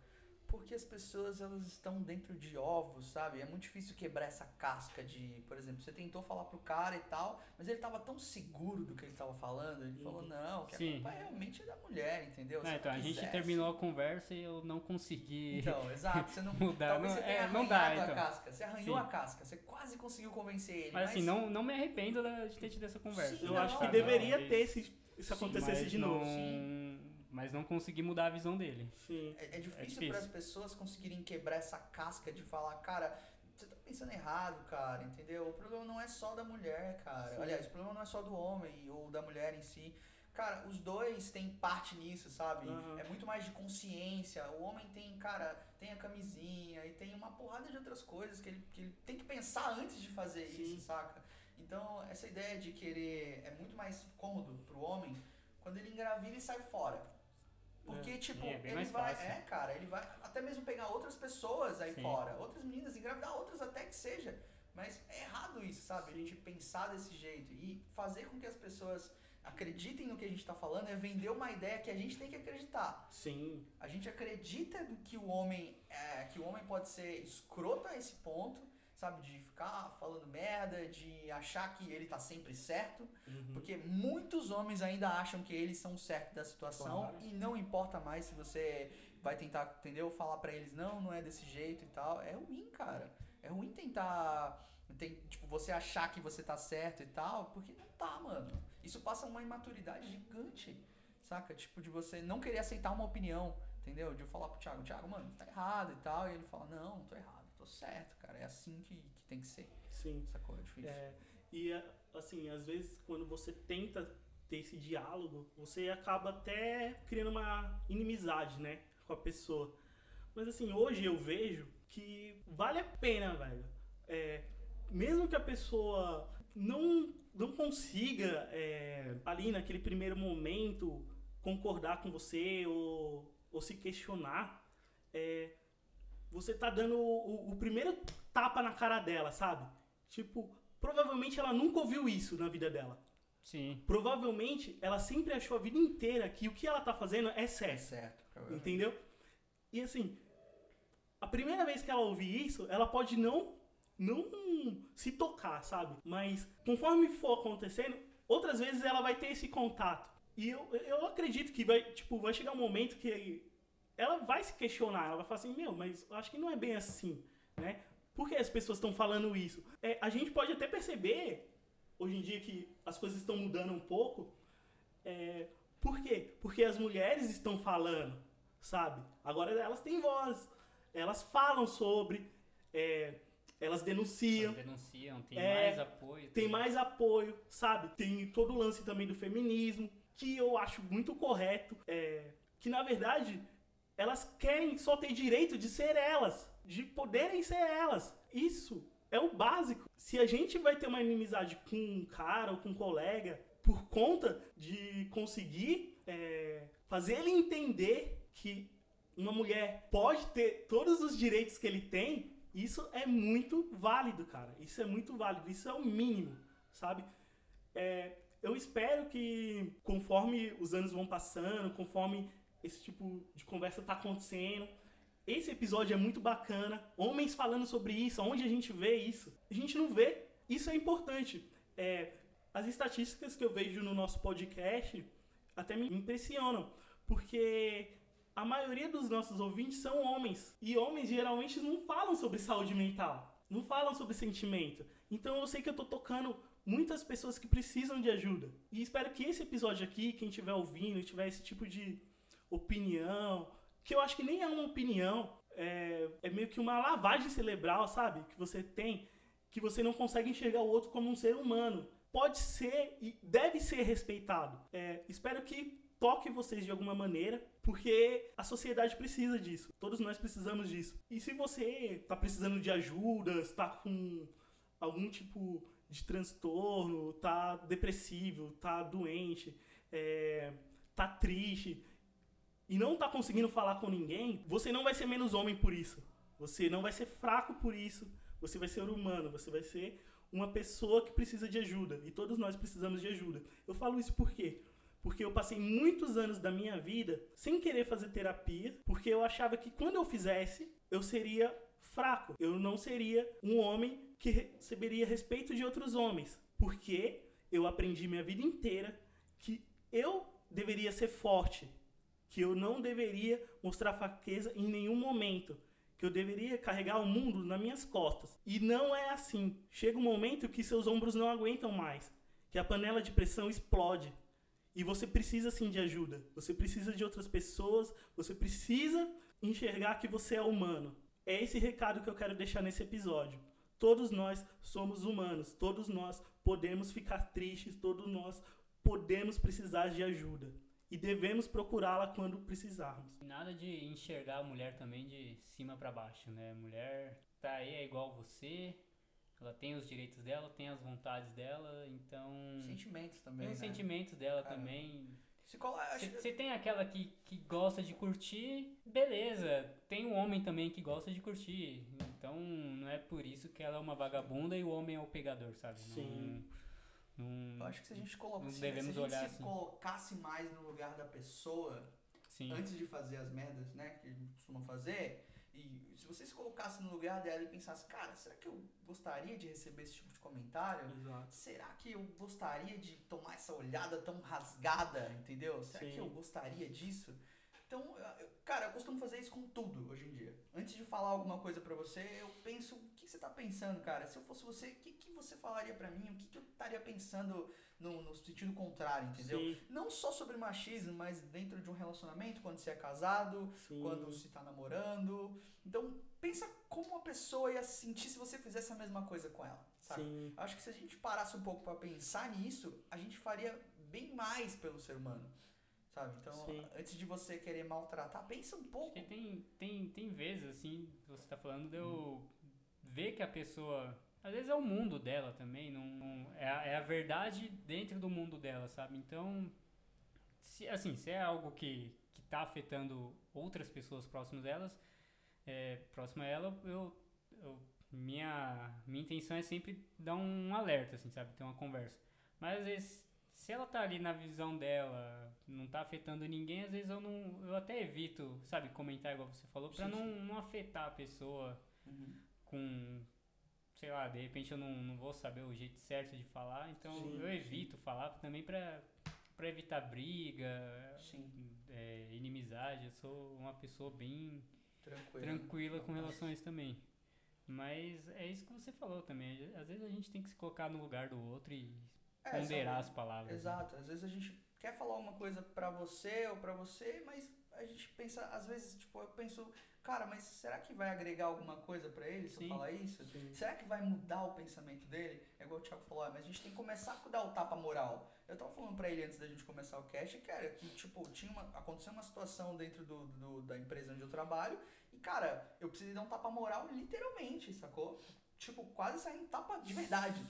porque as pessoas elas estão dentro de ovos, sabe? É muito difícil quebrar essa casca de, por exemplo, você tentou falar pro cara e tal, mas ele tava tão seguro do que ele tava falando, ele falou, não, que a Sim. culpa é realmente da mulher, entendeu? Não, então, a gente terminou a conversa e eu não consegui Então, exato, você não mudar. Talvez não, você tenha é, não dá, a então. casca, você arranhou Sim. a casca, você quase conseguiu convencer ele, Mas assim, não, não me arrependo da- de ter tido essa conversa. Sim, Eu não, acho que não, deveria Mas- ter se Sim, acontecesse mas de novo. não- Mas não consegui mudar a visão dele. Sim. É, é difícil difícil. para as pessoas conseguirem quebrar essa casca de falar, cara, você tá pensando errado, cara, entendeu? O problema não é só da mulher, cara. Sim. Aliás, o problema não é só do homem ou da mulher em si. Cara, os dois têm parte nisso, sabe? Aham. É muito mais de consciência. O homem tem, cara, tem a camisinha e tem uma porrada de outras coisas que ele, que ele tem que pensar antes de fazer Sim. isso, saca? Então, essa ideia de querer é muito mais cômodo pro homem quando ele engravida e sai fora. Porque, É. tipo, Sim, é ele vai. fácil. É, cara, ele vai até mesmo pegar outras pessoas aí Sim. fora, outras meninas, engravidar outras até que seja. Mas é errado isso, sabe? A gente pensar desse jeito e fazer com que as pessoas acreditem no que a gente tá falando é vender uma ideia que a gente tem que acreditar. Sim. A gente acredita que o homem é, que o homem pode ser escroto a esse ponto, sabe? De ficar falando merda, de achar que ele tá sempre certo. Uhum. Porque muitos homens ainda acham que eles são certos da situação Claro. e não importa mais se você vai tentar, entendeu? Falar pra eles, não, não é desse jeito e tal. É ruim, cara. É ruim tentar. Tem, tipo, você achar que você tá certo e tal, porque não tá, mano. Isso passa uma imaturidade gigante, saca? Tipo, de você não querer aceitar uma opinião, entendeu? De eu falar pro Thiago, Thiago, mano, tá errado e tal. E ele fala, não, não tô errado, tô certo, cara. É assim que, que tem que ser. Sim. Sacou? É difícil. É, e a- assim, às vezes quando você tenta ter esse diálogo, você acaba até criando uma inimizade, né, com a pessoa. Mas assim, hoje eu vejo que vale a pena, velho. É, mesmo que a pessoa não, não consiga é, ali naquele primeiro momento concordar com você ou, ou se questionar, é, você tá dando o, o primeiro tapa na cara dela, sabe? Tipo, provavelmente ela nunca ouviu isso na vida dela. Sim. Provavelmente ela sempre achou a vida inteira que o que ela tá fazendo é É certo. certo. provavelmente. Entendeu? E assim, a primeira vez que ela ouvir isso, ela pode não não se tocar, sabe? Mas conforme for acontecendo, outras vezes ela vai ter esse contato. E eu, eu acredito que vai, tipo, vai chegar um momento que ela vai se questionar, ela vai falar assim, meu, mas eu acho que não é bem assim, né? Por que as pessoas estão falando isso? É, a gente pode até perceber, hoje em dia, que as coisas estão mudando um pouco. É, por quê? Porque as mulheres estão falando, sabe? Agora elas têm voz, elas falam sobre, é, elas denunciam, Elas denunciam, tem É, mais apoio. tem mais apoio, sabe? Tem todo o lance também do feminismo, que eu acho muito correto. é, que na verdade elas querem só ter direito de ser elas, de poderem ser elas. Isso é o básico. Se a gente vai ter uma inimizade com um cara ou com um colega por conta de conseguir é, fazer ele entender que uma mulher pode ter todos os direitos que ele tem, isso é muito válido, cara. Isso é muito válido. Isso é o mínimo, sabe? É, eu espero que conforme os anos vão passando, conforme esse tipo de conversa tá acontecendo, esse episódio é muito bacana. Homens falando sobre isso, onde a gente vê isso? A gente não vê. Isso é importante. É, as estatísticas que eu vejo no nosso podcast até me impressionam, porque a maioria dos nossos ouvintes são homens. E homens geralmente não falam sobre saúde mental, não falam sobre sentimento. Então eu sei que eu tô tocando muitas pessoas que precisam de ajuda. E espero que esse episódio aqui, quem estiver ouvindo, tiver esse tipo de opinião, que eu acho que nem é uma opinião, é, é meio que uma lavagem cerebral, sabe? Que você tem, que você não consegue enxergar o outro como um ser humano. Pode ser e deve ser respeitado. É, espero que toque vocês de alguma maneira, porque a sociedade precisa disso. Todos nós precisamos disso. E se você tá precisando de ajuda, está com algum tipo de transtorno, tá depressivo, tá doente, é, tá triste e não tá conseguindo falar com ninguém, você não vai ser menos homem por isso. Você não vai ser fraco por isso. Você vai ser humano, você vai ser uma pessoa que precisa de ajuda. E todos nós precisamos de ajuda. Eu falo isso por quê? Porque eu passei muitos anos da minha vida sem querer fazer terapia, porque eu achava que quando eu fizesse, eu seria fraco. Eu não seria um homem que receberia respeito de outros homens. Porque eu aprendi minha vida inteira que eu deveria ser forte, que eu não deveria mostrar fraqueza em nenhum momento, que eu deveria carregar o mundo nas minhas costas. E não é assim. Chega um momento que seus ombros não aguentam mais, que a panela de pressão explode. E você precisa sim de ajuda. Você precisa de outras pessoas, você precisa enxergar que você é humano. É esse recado que eu quero deixar nesse episódio. Todos nós somos humanos, todos nós podemos ficar tristes, todos nós podemos precisar de ajuda e devemos procurá-la quando precisarmos. Nada de enxergar a mulher também de cima para baixo, né? A mulher tá aí é igual você, ela tem os direitos dela, tem as vontades dela, então sentimentos também, tem os né? sentimentos dela Cara, também. Você Você tem aquela que, que gosta de curtir, beleza. Tem um homem também que gosta de curtir. Então não é por isso que ela é uma vagabunda e o homem é o pegador, sabe? Sim. Não, não, Eu acho que se a gente coloca, se, se a gente se assim. colocasse mais no lugar da pessoa Sim. antes de fazer as merdas, né, que costumam fazer, e se você se colocasse no lugar dela e pensasse, cara, será que eu gostaria de receber esse tipo de comentário? Exato. Será que eu gostaria de tomar essa olhada tão rasgada, entendeu? Será Sim. que eu gostaria disso? Então, eu- cara, eu costumo fazer isso com tudo hoje em dia. Antes de falar alguma coisa pra você, eu penso, você tá pensando, cara? Se eu fosse você, o que, que você falaria pra mim? O que, que eu estaria pensando no, no sentido contrário, entendeu? Sim. Não só sobre machismo, mas dentro de um relacionamento, quando você é casado, Sim. quando se tá namorando. Então, pensa como uma pessoa ia se sentir se você fizesse a mesma coisa com ela, sabe? Sim. Acho que se a gente parasse um pouco pra pensar nisso, a gente faria bem mais pelo ser humano, sabe? Então, Sim. antes de você querer maltratar, pensa um pouco. Porque tem, tem, tem vezes, assim, você tá falando de eu ver que a pessoa. Às vezes é o mundo dela também, não, não- é, a, é a verdade dentro do mundo dela, sabe? Então, se, assim, se é algo que, que tá afetando outras pessoas próximas delas, é, próximo a ela, eu, eu- minha, minha intenção é sempre dar um alerta, assim, sabe? Ter uma conversa. Mas às vezes, se ela tá ali na visão dela, não tá afetando ninguém, às vezes eu não. Eu até evito, sabe, comentar igual você falou, Sim, não, não afetar a pessoa Uhum. Com. Sei lá, de repente eu não, não vou saber o jeito certo de falar, então Sim, eu sim. evito falar também pra, pra evitar briga, é, inimizade. Eu sou uma pessoa bem Tranquilo. tranquila com relação a isso também. Mas é isso que você falou também. Às vezes a gente tem que se colocar no lugar do outro e É, ponderar sabe? as palavras. né? Exato. Às vezes a gente quer falar uma coisa pra você ou pra você, mas a gente pensa, às vezes, tipo, eu penso, cara, mas será que vai agregar alguma coisa pra ele se Sim, eu falar isso? sim. Será que vai mudar o pensamento dele? É igual o Thiago falou, ah, mas a gente tem que começar a dar o tapa moral. Eu tava falando pra ele antes da gente começar o cast, cara, que, tipo, tinha uma, aconteceu uma situação dentro do, do- da empresa onde eu trabalho e, cara, eu precisei dar um tapa moral literalmente, sacou? Tipo, quase saindo tapa de verdade.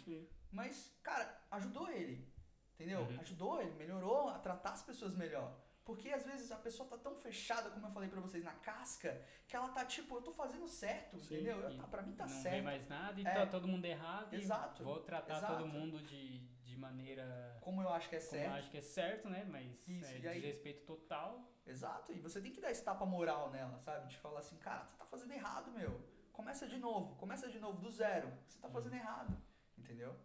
Mas, cara, ajudou ele. Entendeu? Uhum. Ajudou ele, melhorou a tratar as pessoas melhor. Porque às vezes a pessoa tá tão fechada, como eu falei pra vocês, na casca, que ela tá tipo, eu tô fazendo certo, Sim, entendeu? Eu, tá, pra mim tá não certo. vê mais nada e É. tá todo mundo errado. Exato, E vou tratar exato. todo mundo de, de maneira. Como eu acho que é como certo. eu acho que é certo, né? Mas Isso, é, e aí- desrespeito total. Exato, e você tem que dar esse tapa moral nela, sabe? De falar assim, cara, você tá fazendo errado, meu. Começa de novo, começa de novo, do zero. Você tá fazendo errado, entendeu?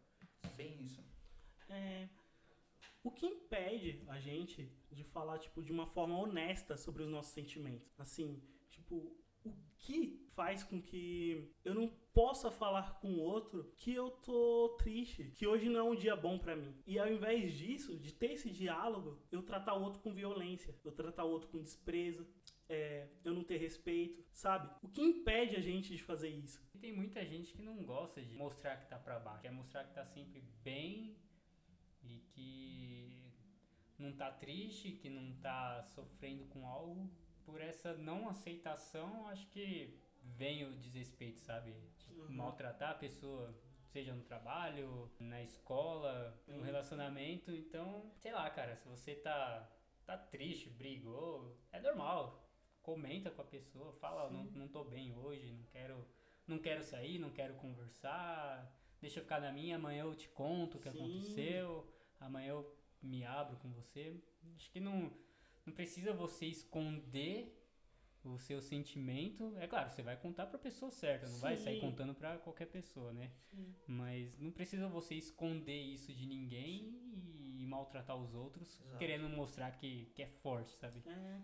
É bem isso. É, o que impede a gente de falar, tipo, de uma forma honesta sobre os nossos sentimentos? Assim, tipo, o que faz com que eu não possa falar com o outro que eu tô triste, que hoje não é um dia bom pra mim? E ao invés disso, de ter esse diálogo, eu tratar o outro com violência, eu tratar o outro com desprezo, é, eu não ter respeito, sabe? O que impede a gente de fazer isso? Tem muita gente que não gosta de mostrar que tá pra baixo. Quer mostrar que tá sempre bem e que não tá triste, que não tá sofrendo com algo. Por essa não aceitação, acho que vem o desrespeito, sabe? De Uhum. maltratar a pessoa seja no trabalho, na escola, no Uhum. relacionamento. Então, sei lá, cara, se você tá, tá triste, brigou, é normal. Comenta com a pessoa, fala, "Ó, não, não tô bem hoje, não quero, não quero sair, não quero conversar, deixa eu ficar na minha, amanhã eu te conto o que Sim. aconteceu, amanhã eu me abro com você. Acho que não, não precisa você esconder o seu sentimento. É claro, você vai contar pra pessoa certa, não vai sair Sim. contando pra qualquer pessoa, né? Sim. Mas não precisa você esconder isso de ninguém e maltratar os outros, Exato. querendo mostrar que, que é forte, sabe? É,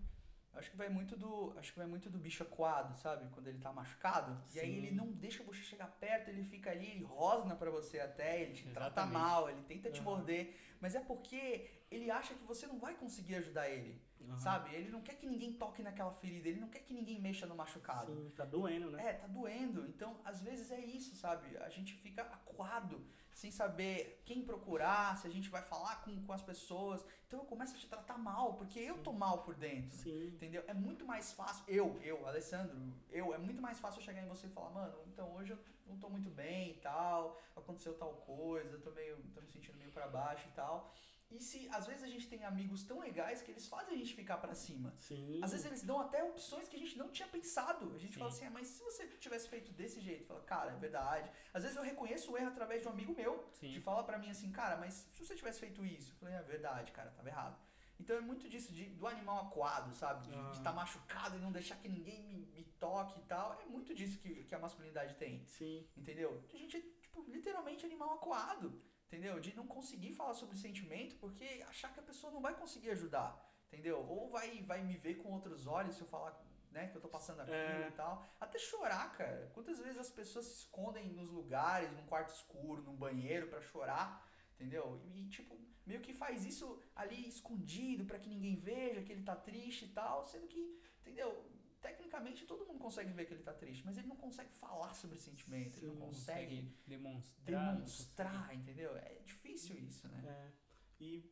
Acho que vai muito do, acho que vai muito do bicho acuado, sabe? Quando ele tá machucado. E aí Sim. ele não deixa você chegar perto, ele fica ali, ele rosna pra você até, ele te trata Exatamente. mal, ele tenta te Aham. morder, mas é porque ele acha que você não vai conseguir ajudar ele, Aham. sabe? Ele não quer que ninguém toque naquela ferida, ele não quer que ninguém mexa no machucado. sim, tá doendo, né? É, tá doendo. Então, às vezes é isso, sabe? A gente fica acuado, sem saber quem procurar, se a gente vai falar com, com as pessoas. Então eu começo a te tratar mal, porque eu tô mal por dentro. Sim. Entendeu? É muito mais fácil, eu, eu, Alessandro, eu, é muito mais fácil eu chegar em você e falar, mano, então hoje eu não tô muito bem e tal, aconteceu tal coisa, eu tô meio, tô me sentindo meio pra baixo e tal. E se, às vezes a gente tem amigos tão legais que eles fazem a gente ficar pra cima. Sim. Às vezes eles dão até opções que a gente não tinha pensado. A gente Sim. fala assim, ah, mas se você tivesse feito desse jeito, fala, cara, é verdade. Às vezes eu reconheço o erro através de um amigo meu, Sim. que fala pra mim assim, cara, mas se você tivesse feito isso, eu falei, é verdade, cara, tava errado. Então é muito disso, de, do animal aquado, sabe? De Ah. estar machucado e não deixar que ninguém me, me toque e tal. É muito disso que, que a masculinidade tem. Sim. Entendeu? A gente é, tipo, literalmente animal acuado. Entendeu? De não conseguir falar sobre sentimento porque achar que a pessoa não vai conseguir ajudar. Entendeu? Ou vai, vai me ver com outros olhos se eu falar, né, que eu tô passando aquilo É. e tal. Até chorar, cara. Quantas vezes as pessoas se escondem nos lugares, num quarto escuro, num banheiro pra chorar, entendeu? E, tipo, meio que faz isso ali escondido pra que ninguém veja que ele tá triste e tal, sendo que, entendeu? Tecnicamente todo mundo consegue ver que ele tá triste, mas ele não consegue falar sobre sentimento, ele não Sim, consegue demonstrar. demonstrar, entendeu? É difícil isso, né? É. E,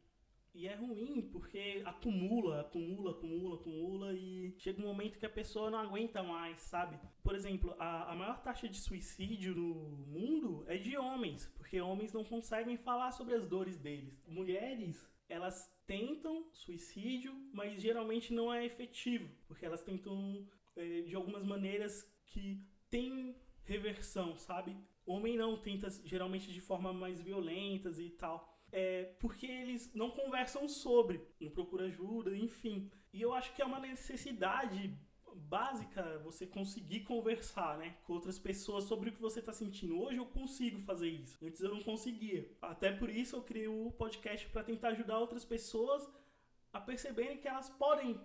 e é ruim porque acumula, acumula, acumula, acumula e chega um momento que a pessoa não aguenta mais, sabe? Por exemplo, a, a maior taxa de suicídio no mundo é de homens, porque homens não conseguem falar sobre as dores deles. Mulheres, elas tentam suicídio, mas geralmente não é efetivo, porque elas tentam eh, de algumas maneiras que tem reversão, sabe? Homem não tenta geralmente de forma mais violentas e tal. É porque eles não conversam sobre, não procuram ajuda, enfim. E eu acho que é uma necessidade básica você conseguir conversar, né, com outras pessoas sobre o que você tá sentindo. Hoje eu consigo fazer isso. Antes eu não conseguia. Até por isso eu criei o podcast para tentar ajudar outras pessoas a perceberem que elas podem,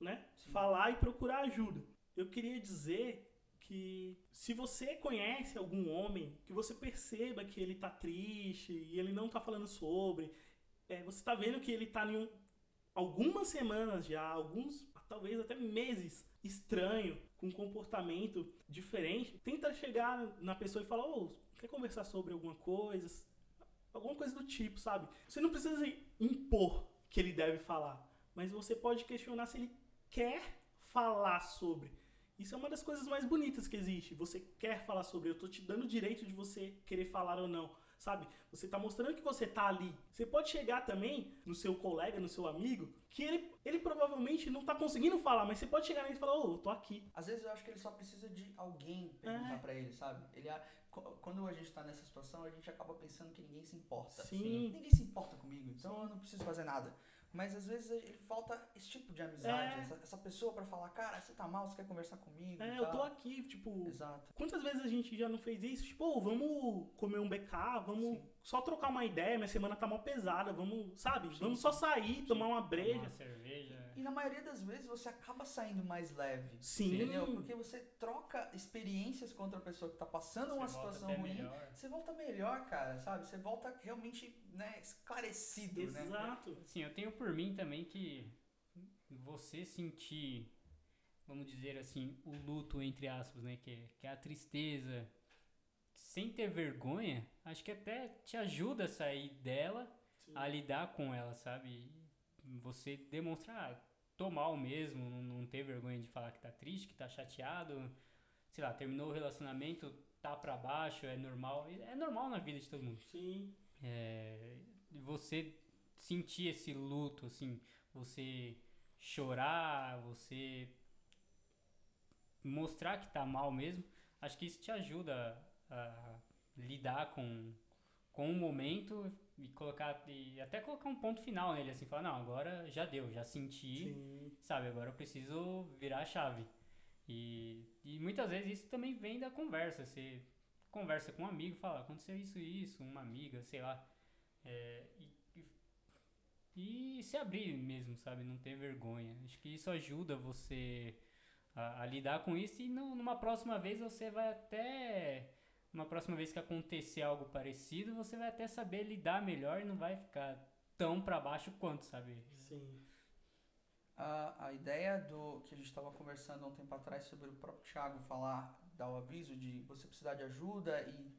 né, falar e procurar ajuda. Eu queria dizer que se você conhece algum homem, que você perceba que ele tá triste e ele não tá falando sobre, é, você tá vendo que ele tá em um- algumas semanas já, alguns, talvez até meses, estranho, com um comportamento diferente, tenta chegar na pessoa e falar, ô, quer conversar sobre alguma coisa? Alguma coisa do tipo, sabe? Você não precisa impor que ele deve falar, mas você pode questionar se ele quer falar sobre. Isso é uma das coisas mais bonitas que existe. Você quer falar sobre, eu tô te dando o direito de você querer falar ou não, sabe? Você tá mostrando que você tá ali. Você pode chegar também no seu colega, no seu amigo, que ele, ele provavelmente não tá conseguindo falar, mas você pode chegar nele e falar, ô, eu tô aqui. Às vezes eu acho que ele só precisa de alguém perguntar É. pra ele, sabe? Ele, quando a gente tá nessa situação, a gente acaba pensando que ninguém se importa. Sim. Ninguém se importa comigo, então eu não preciso fazer nada. Mas às vezes ele falta esse tipo de amizade, É. essa, essa pessoa pra falar, cara, você tá mal, você quer conversar comigo? É, eu tal." tô aqui, tipo. Exato. Quantas vezes a gente já não fez isso? Tipo, ô, vamos comer um BK, vamos só trocar uma ideia, minha semana tá mal pesada, vamos, sabe? Vamos só sair, tomar uma breja. Uma cerveja. E na maioria das vezes você acaba saindo mais leve. Sim. Entendeu? Porque você troca experiências com outra pessoa que tá passando uma Você volta situação ruim. melhor. Você volta melhor, cara, sabe? Você volta realmente, né, esclarecido, né? Exato. Sim, eu tenho por mim também que você sentir, vamos dizer assim, o luto, entre aspas, né? Que, é- que é a tristeza, sem ter vergonha, acho que até te ajuda a sair dela, a lidar com ela, sabe? Você demonstrar, ah, tô mal mesmo, não, não ter vergonha de falar que tá triste, que tá chateado, sei lá, terminou o relacionamento, tá pra baixo, é normal. É normal na vida de todo mundo. Sim. É, você sentir esse luto, assim, você chorar, você mostrar que tá mal mesmo, acho que isso te ajuda a lidar com, com o momento e colocar e até colocar um ponto final nele assim falar não agora já deu já senti Sim. sabe agora eu preciso virar a chave. E, e muitas vezes isso também vem da conversa você conversa com um amigo fala aconteceu isso e isso uma amiga sei lá. É, e, e, e se abrir mesmo sabe não ter vergonha. Acho que isso ajuda você a, a lidar com isso e no, numa próxima vez você vai até uma próxima vez que acontecer algo parecido, você vai até saber lidar melhor e não vai ficar tão para baixo quanto, sabe? Sim. A, a ideia do que a gente estava conversando há um tempo atrás sobre o próprio Thiago falar, dar o aviso de você precisar de ajuda e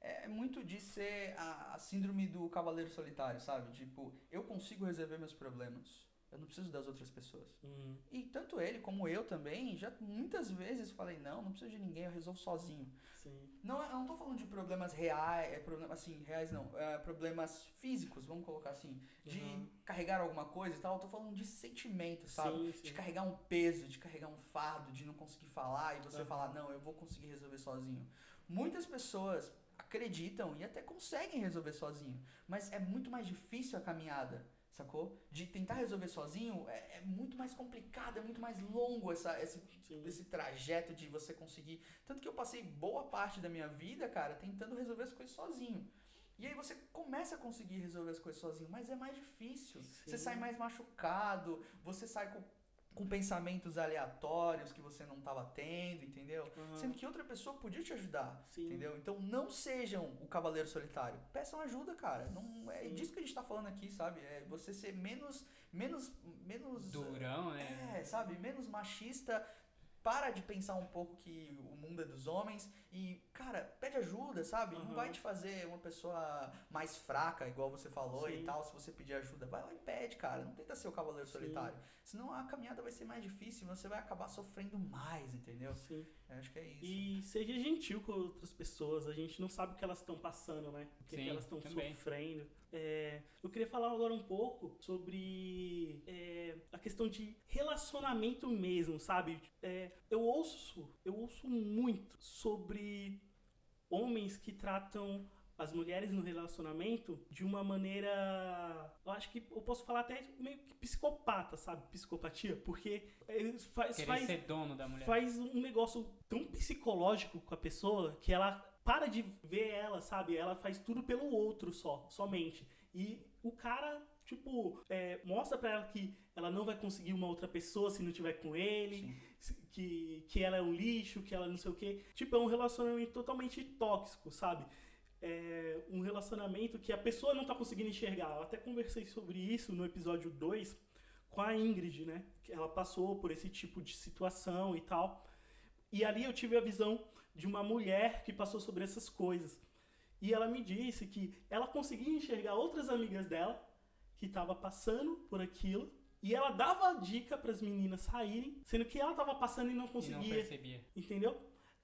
é muito de ser a, a síndrome do cavaleiro solitário, sabe? Tipo, eu consigo resolver meus problemas. Eu não preciso das outras pessoas. Uhum. E tanto ele como eu também, já muitas vezes falei, não, não preciso de ninguém, eu resolvo sozinho. Sim. Não, eu não tô falando de problemas reais, é, problema, assim, reais não, é, problemas físicos, vamos colocar assim, de Uhum. carregar alguma coisa e tal, eu tô falando de sentimento, sabe? Sim, sim. De carregar um peso, de carregar um fardo, de não conseguir falar e você Uhum. falar, não, eu vou conseguir resolver sozinho. Muitas pessoas acreditam e até conseguem resolver sozinho, mas é muito mais difícil a caminhada. Sacou? De tentar resolver sozinho é, é muito mais complicado, é muito mais longo essa, esse, Sim. esse trajeto de você conseguir. Tanto que eu passei boa parte da minha vida, cara, tentando resolver as coisas sozinho. E aí você começa a conseguir resolver as coisas sozinho, mas é mais difícil. Você sai mais machucado, você sai com, com pensamentos aleatórios que você não estava tendo, entendeu? Uhum. Sendo que outra pessoa podia te ajudar, Sim. entendeu? Então não sejam o cavaleiro solitário. Peçam ajuda, cara. Não é Sim. disso que a gente tá falando aqui, sabe? É você ser menos menos menos Durão, né? é, sabe? Menos machista. Para de pensar um pouco que o mundo é dos homens e, cara, pede ajuda, sabe? Não Aham. vai te fazer uma pessoa mais fraca, igual você falou e Sim. tal, se você pedir ajuda. Vai lá e pede, cara. Não tenta ser o cavaleiro Sim. solitário. Senão a caminhada vai ser mais difícil e você vai acabar sofrendo mais, entendeu? Sim. Eu acho que é isso. E seja gentil com outras pessoas. A gente não sabe o que elas estão passando, né? O que, que Sim, elas estão sofrendo. É, eu queria falar agora um pouco sobre é, a questão de relacionamento mesmo, sabe? É, eu ouço, eu ouço muito sobre homens que tratam as mulheres no relacionamento de uma maneira. Eu acho que eu posso falar até meio que psicopata, sabe? Psicopatia, porque faz, Querer faz, ser dono da mulher. faz um negócio tão psicológico com a pessoa que ela para de ver ela, sabe? Ela faz tudo pelo outro só, somente. E o cara, tipo, é, mostra pra ela que ela não vai conseguir uma outra pessoa se não tiver com ele, se- que, que ela é um lixo, que ela não sei o quê. Tipo, é um relacionamento totalmente tóxico, sabe? É um relacionamento que a pessoa não tá conseguindo enxergar. Eu até conversei sobre isso no episódio 2 com a Ingrid, né? Ela passou por esse tipo de situação e tal. E ali eu tive a visão de uma mulher que passou sobre essas coisas. E ela me disse que ela conseguia enxergar outras amigas dela que estavam passando por aquilo. E ela dava dica para as meninas saírem, sendo que ela estava passando e não E não conseguia. percebia. Entendeu?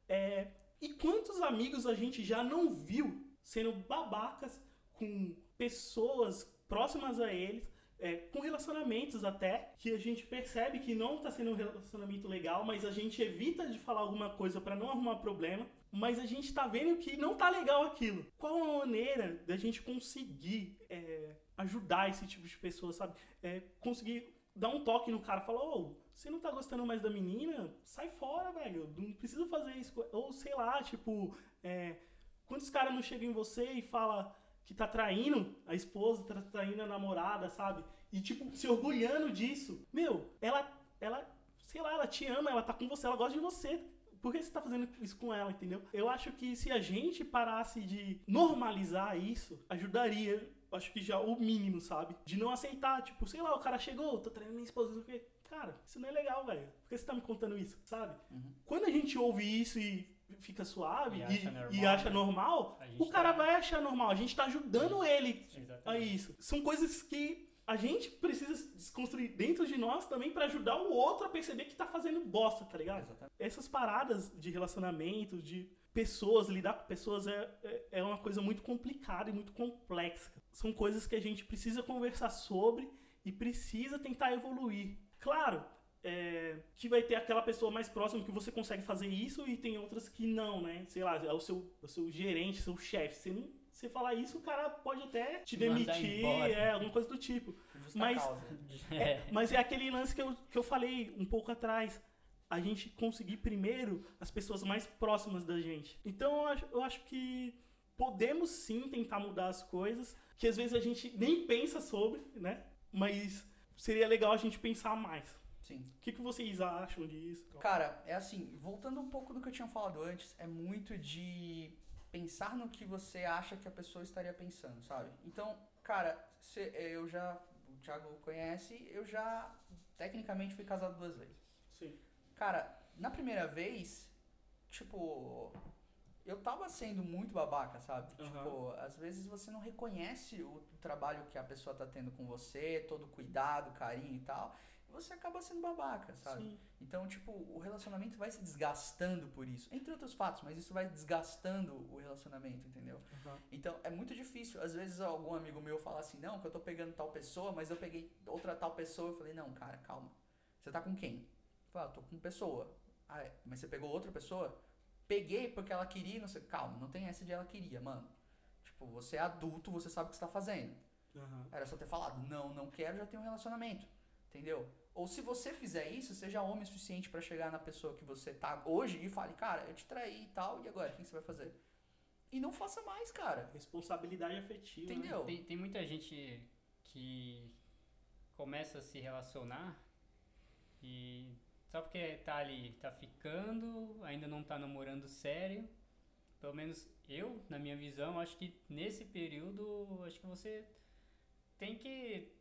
É, e quantos amigos a gente já não viu sendo babacas com pessoas próximas a eles, é, com relacionamentos até, que a gente percebe que não tá sendo um relacionamento legal, mas a gente evita de falar alguma coisa para não arrumar problema, mas a gente tá vendo que não tá legal aquilo. Qual a maneira da gente conseguir é, ajudar esse tipo de pessoa, sabe? É, conseguir dar um toque no cara, falar, ô, você não tá gostando mais da menina? Sai fora, velho. Não precisa fazer isso. Ou sei lá, tipo, é, quantos caras não chegam em você e fala que tá traindo a esposa, tá traindo a namorada, sabe? E, tipo, se orgulhando disso. Meu, ela, ela, sei lá, ela te ama, ela tá com você, ela gosta de você. Por que você tá fazendo isso com ela, entendeu? Eu acho que se a gente parasse de normalizar isso, ajudaria, acho que já o mínimo, sabe? De não aceitar, tipo, sei lá, o cara chegou, tô traindo minha esposa, não sei o quê. Cara, isso não é legal, velho. Por que você tá me contando isso, sabe? Quando a gente ouve isso e fica suave E e, acha e normal, acha né? normal, A o cara tá- vai achar normal. A gente tá ajudando ele a Exatamente. isso. São coisas que a gente precisa desconstruir dentro de nós também pra ajudar o outro a perceber que tá fazendo bosta, tá ligado? Essas paradas de relacionamento, de pessoas, lidar com pessoas é, é, é uma coisa muito complicada e muito complexa. São coisas que a gente precisa conversar sobre e precisa tentar evoluir. Claro, é, que vai ter aquela pessoa mais próxima que você consegue fazer isso e tem outras que não, né? Sei lá, é o seu, o seu gerente, seu chefe. Você não você falar isso, o cara pode até te, demitir, é, alguma coisa do tipo. Justa Mas causa. é, mas é aquele lance que eu, que eu falei um pouco atrás. A gente conseguir primeiro as pessoas mais próximas da gente. Então eu acho, eu acho que podemos sim tentar mudar as coisas, que às vezes a gente nem pensa sobre, né? Mas seria legal a gente pensar mais. Sim. O que, que vocês acham disso? Cara, é assim, voltando um pouco do que eu tinha falado antes, é muito de pensar no que você acha que a pessoa estaria pensando, sabe? Então, cara, cê- eu já. O Thiago conhece, eu já tecnicamente fui casado duas vezes. Sim. Cara, na primeira vez, tipo, eu tava sendo muito babaca, sabe? Aham. Tipo, às vezes você não reconhece o trabalho que a pessoa tá tendo com você, todo o cuidado, carinho e tal, você acaba sendo babaca, sabe? Sim. Então, tipo, o relacionamento vai se desgastando por isso. Entre outros fatos, mas isso vai desgastando o relacionamento, entendeu? Então, é muito difícil. Às vezes, algum amigo meu fala assim, não, que eu tô pegando tal pessoa, mas eu peguei outra tal pessoa. Eu falei, não, cara, calma. Você tá com quem? Eu falei, ah, tô com pessoa. Ah, é? Mas você pegou outra pessoa? Peguei porque ela queria, não sei. Calma, não tem essa de ela queria, mano. Tipo, você é adulto, você sabe o que você tá fazendo. Aham. Era só ter falado, não, não quero, já tem um relacionamento. Entendeu? Ou se você fizer isso, seja homem o suficiente pra chegar na pessoa que você tá hoje e fale, cara, eu te traí e tal, e agora? O que você vai fazer? E não faça mais, cara. Responsabilidade afetiva. né? Entendeu? Tem, tem muita gente que começa a se relacionar e só porque tá ali, tá ficando, ainda não tá namorando sério. Pelo menos eu, na minha visão, acho que nesse período, acho que você tem que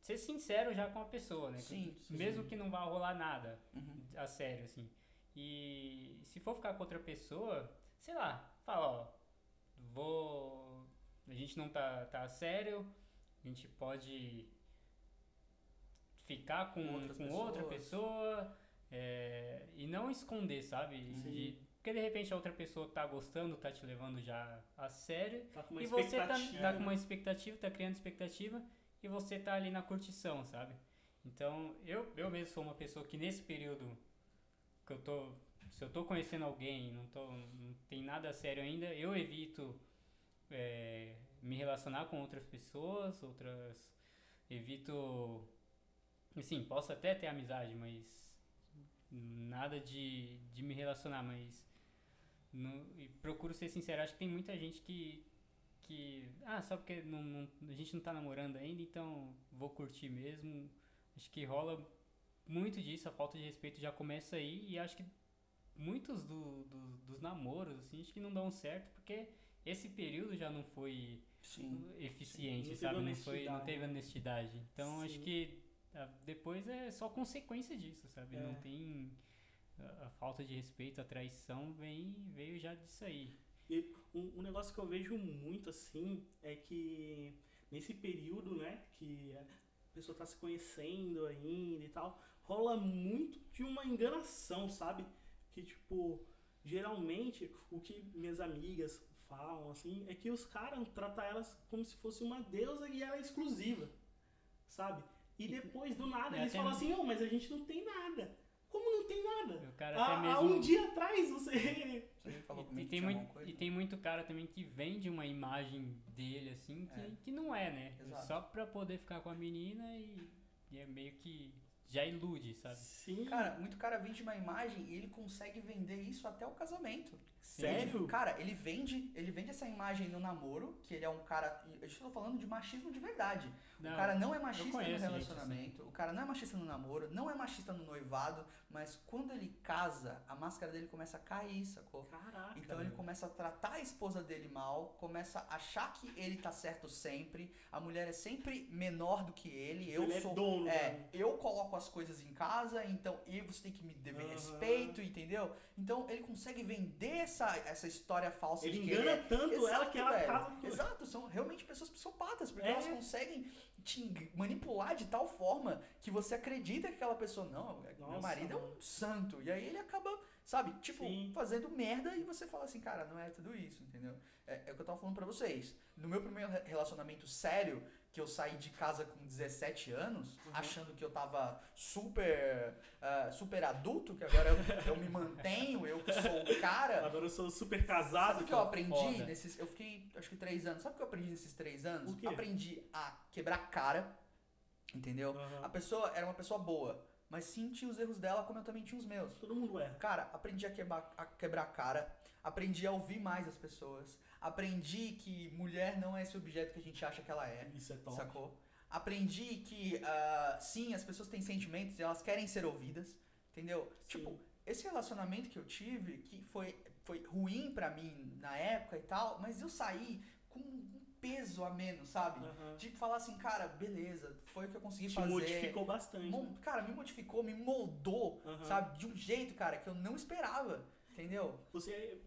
ser sincero já com a pessoa, né? Sim, sim. Mesmo que não vá rolar nada Uhum. a sério, assim. E se for ficar com outra pessoa, sei lá, fala, ó, vou. A gente não tá, tá sério, a gente pode ficar com, com outra pessoa é, e não esconder, sabe? De- porque de repente a outra pessoa tá gostando, tá te levando já a sério. Tá com uma e você tá, tá com uma expectativa, tá criando expectativa e você tá ali na curtição, sabe? Então, eu, eu mesmo sou uma pessoa que nesse período que eu tô. Se eu tô conhecendo alguém, não, tô, não tem nada sério ainda, eu evito é, me relacionar com outras pessoas, outras. Evito. Assim, posso até ter amizade, mas nada de, de me relacionar, mas. e procuro ser sincero, acho que tem muita gente que. Que ah, só porque não, não- a gente não tá namorando ainda, então vou curtir mesmo. Acho que rola muito disso, a falta de respeito já começa aí, e acho que muitos do, do- dos namoros, assim, acho que não dão certo, porque esse período já não foi Sim. eficiente, Sim, não sabe? teve Não, foi, não honestidade, teve honestidade. Então acho Sim. que ah, depois é só consequência disso, sabe? Não É. tem. A, a falta de respeito, a traição vem, veio já disso aí. E um, um negócio que eu vejo muito assim é que nesse período, né, que a pessoa tá se conhecendo ainda e tal, rola muito de uma enganação, sabe? Que tipo, geralmente o que minhas amigas falam assim é que os caras tratam elas como se fosse uma deusa e ela é exclusiva, sabe? E depois do nada É, eles falam assim: "Não, mas a gente não tem nada". Como não tem nada? O cara Há, até há mesmo. um dia atrás você Você falou E, comigo e que tem muito, coisa? e tem muito cara também que vende uma imagem dele assim que, É. que não é, né? Exato. Só pra poder ficar com a menina e, e é meio que já ilude, sabe? Sim. Cara, muito cara vende uma imagem e ele consegue vender isso até o casamento. Sério? Ele- cara, ele vende, ele vende essa imagem no namoro, que ele é um cara. Eu estou falando de machismo de verdade. Não, o cara não é machista no conheço gente relacionamento, o cara não é machista no namoro, não é machista no noivado, mas quando ele casa, a máscara dele começa a cair, sacou? Caraca. Então ele começa a tratar a esposa dele mal, começa a achar que ele tá certo sempre, a mulher é sempre menor do que ele, eu Ele é sou. dono da- é, eu coloco as coisas em casa, então e você tem que me dever Aham. respeito, entendeu? Então ele consegue vender essa, essa história falsa Ele de que engana tanto ela que ela velho. casa com- Exato, são realmente pessoas psicopatas, porque É. elas conseguem te manipular de tal forma que você acredita que aquela pessoa, não, meu Nossa, marido é um mano. santo. E aí ele acaba Sabe? Tipo, fazendo merda e você fala assim, cara, não é tudo isso, entendeu? É, é o que eu tava falando pra vocês. No meu primeiro re- relacionamento sério, que eu saí de casa com 17 anos, Uhum. achando que eu tava super, ah, super adulto, que agora eu, eu me mantenho, eu que sou o cara. Agora eu sou super casado. Sabe o que eu cara. aprendi Foda. nesses. Eu fiquei, acho que três anos. Sabe o que eu aprendi nesses três anos? O quê? Aprendi a quebrar cara, entendeu? A pessoa era uma pessoa boa, mas sim tinha os erros dela, como eu também tinha os meus. Todo mundo erra. Cara, aprendi a quebrar, a quebrar cara, aprendi a ouvir mais as pessoas, aprendi que mulher não é esse objeto que a gente acha que ela é. Isso é top. Sacou? Aprendi que, ah, sim, as pessoas têm sentimentos e elas querem ser ouvidas, entendeu? Tipo, esse relacionamento que eu tive, que foi, foi ruim pra mim na época e tal, mas eu saí com um peso a menos, sabe? Tipo, falar assim, cara, beleza, foi o que eu consegui Te fazer. modificou bastante, Mon- né? Cara, me modificou, me moldou, Aham. sabe? De um jeito, cara, que eu não esperava, entendeu? Você,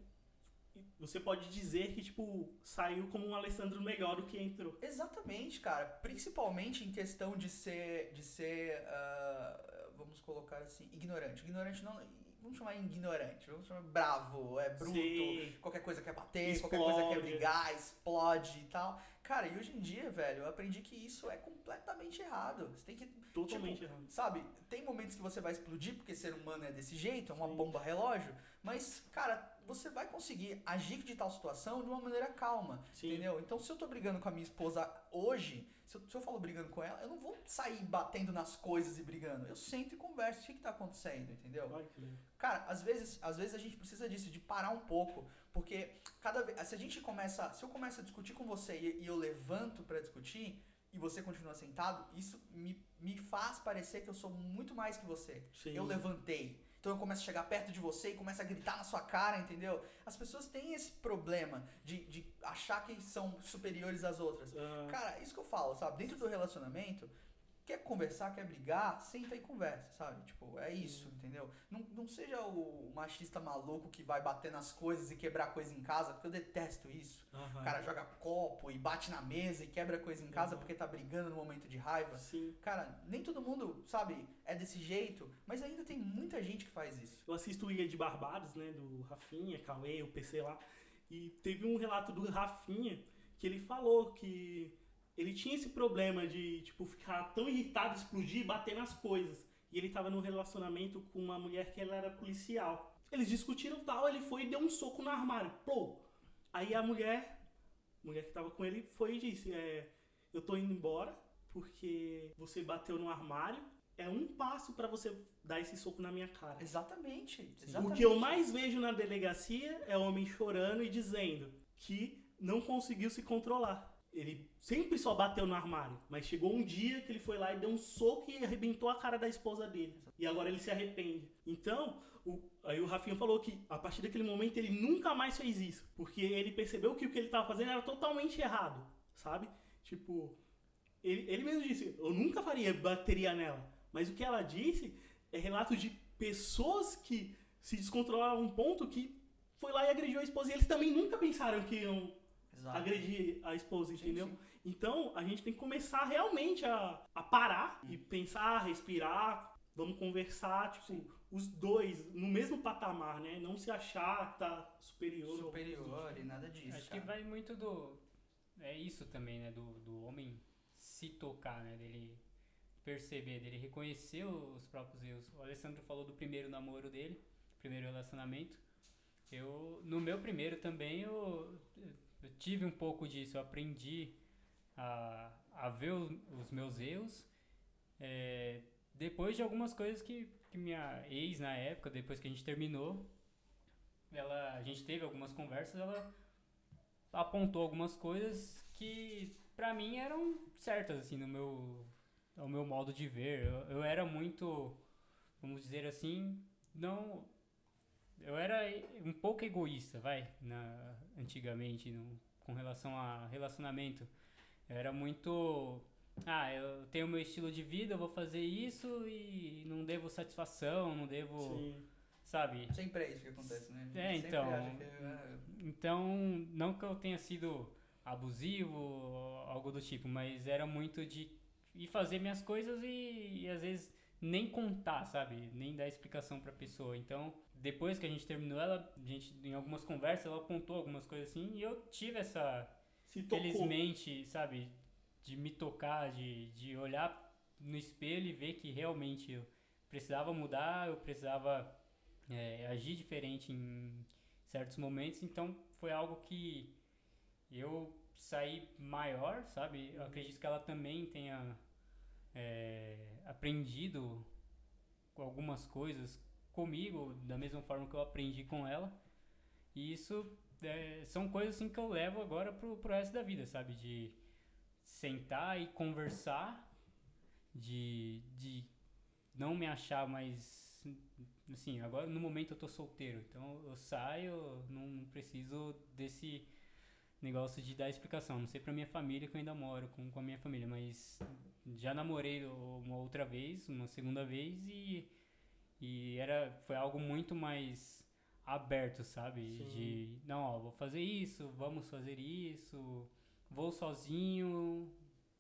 você pode dizer que, tipo, saiu como um Alessandro melhor do que entrou. Exatamente, cara. Principalmente em questão de ser, de ser, ah, vamos colocar assim, ignorante. Ignorante não, vamos chamar ignorante, vamos chamar bravo, é bruto, Sim. qualquer coisa quer bater, qualquer coisa quer Explode. brigar, explode e tal. Cara, e hoje em dia, velho, eu aprendi que isso é completamente errado. Você tem que Totalmente tipo, errado. Sabe, tem momentos que você vai explodir porque ser humano é desse jeito, é uma bomba relógio, mas, cara, você vai conseguir agir de tal situação de uma maneira calma, entendeu? Então, se eu tô brigando com a minha esposa hoje, se eu, se eu falo brigando com ela, eu não vou sair batendo nas coisas e brigando. Eu sento e converso, o que que tá acontecendo, entendeu? Cara, às vezes, às vezes a gente precisa disso, de parar um pouco, porque cada vez, se a gente começa, se eu começo a discutir com você e, e eu levanto pra discutir e você continua sentado, isso me, me faz parecer que eu sou muito mais que você. Sim. Eu levantei. Então eu começo a chegar perto de você e começo a gritar na sua cara, entendeu? As pessoas têm esse problema de, de achar que são superiores às outras. Cara, isso que eu falo, sabe? Dentro do relacionamento, quer conversar, quer brigar, senta e conversa, sabe? Tipo, é isso, entendeu? Não, não seja o machista maluco que vai bater nas coisas e quebrar coisa em casa, porque eu detesto isso. Aham. O cara joga copo e bate na mesa e quebra coisa em casa porque tá brigando no momento de raiva. Sim. Cara, nem todo mundo, sabe, é desse jeito, mas ainda tem muita gente que faz isso. Eu assisto o Ilha de Barbados, né? Do Rafinha, Cauê, o PC lá. E teve um relato do Rafinha que ele falou que ele tinha esse problema de, tipo, ficar tão irritado, explodir e bater nas coisas. E ele tava num relacionamento com uma mulher que ela era policial. Eles discutiram tal, ele foi e deu um soco no armário. Pô! Aí a mulher, mulher que tava com ele, foi e disse: é, Eu tô indo embora porque você bateu no armário. É um passo pra você dar esse soco na minha cara. Exatamente. O exatamente. que eu mais vejo na delegacia é homem chorando e dizendo que não conseguiu se controlar. Ele sempre só bateu no armário, mas chegou um dia que ele foi lá e deu um soco e arrebentou a cara da esposa dele. E agora ele se arrepende. Então, o- aí o Rafinha falou que a partir daquele momento ele nunca mais fez isso, porque ele percebeu que o que ele estava fazendo era totalmente errado, sabe? Tipo, ele, ele mesmo disse, eu nunca faria, bateria nela. Mas o que ela disse é relato de pessoas que se descontrolaram a um ponto que foi lá e agrediu a esposa. E eles também nunca pensaram que iam Exato. agredir a esposa, entendeu? Então a gente tem que começar realmente a, a parar e pensar, respirar, vamos conversar, tipo, os dois no mesmo patamar, né? Não se achar que tá superior. Superior tipo. e nada disso. Acho que cara. vai muito do. É isso também, né? Do, do homem se tocar, né? Dele perceber, dele reconhecer os próprios erros. O Alessandro falou do primeiro namoro dele, primeiro relacionamento. Eu, no meu primeiro também, eu, eu tive um pouco disso. Eu aprendi a, a ver o- os meus erros. é, depois de algumas coisas que, que minha ex, na época, depois que a gente terminou, ela, a gente teve algumas conversas, ela apontou algumas coisas que pra mim eram certas assim no meu ao meu modo de ver. Eu, eu era muito, vamos dizer assim, não eu era um pouco egoísta, vai, na antigamente no, com relação a relacionamento. Eu era muito ah, eu tenho meu estilo de vida, eu vou fazer isso e não devo satisfação, não devo, Sim. sabe? Sempre é isso que acontece, né? É, então. que, é, Então, não que eu tenha sido abusivo ou algo do tipo, mas era muito de ir fazer minhas coisas e, e às vezes nem contar, sabe? Nem dar explicação pra pessoa. Então, depois que a gente terminou, ela, a gente, em algumas conversas, ela apontou algumas coisas assim, e eu tive essa, felizmente, sabe, de me tocar, de, de olhar no espelho e ver que realmente eu precisava mudar, eu precisava é, agir diferente em certos momentos, então foi algo que eu saí maior, sabe? Eu acredito que ela também tenha é, aprendido algumas coisas comigo, da mesma forma que eu aprendi com ela. E isso é, são coisas assim que eu levo agora pro, pro resto da vida, sabe? De sentar e conversar, de, de não me achar mais. Assim, agora no momento eu tô solteiro, então eu saio, não, preciso desse negócio de dar explicação. Não sei pra minha família que eu ainda moro com, com a minha família, mas já namorei uma outra vez, uma segunda vez e, e era, foi algo muito mais aberto, sabe? Sim. De, não, ó, vou fazer isso, vamos fazer isso, vou sozinho,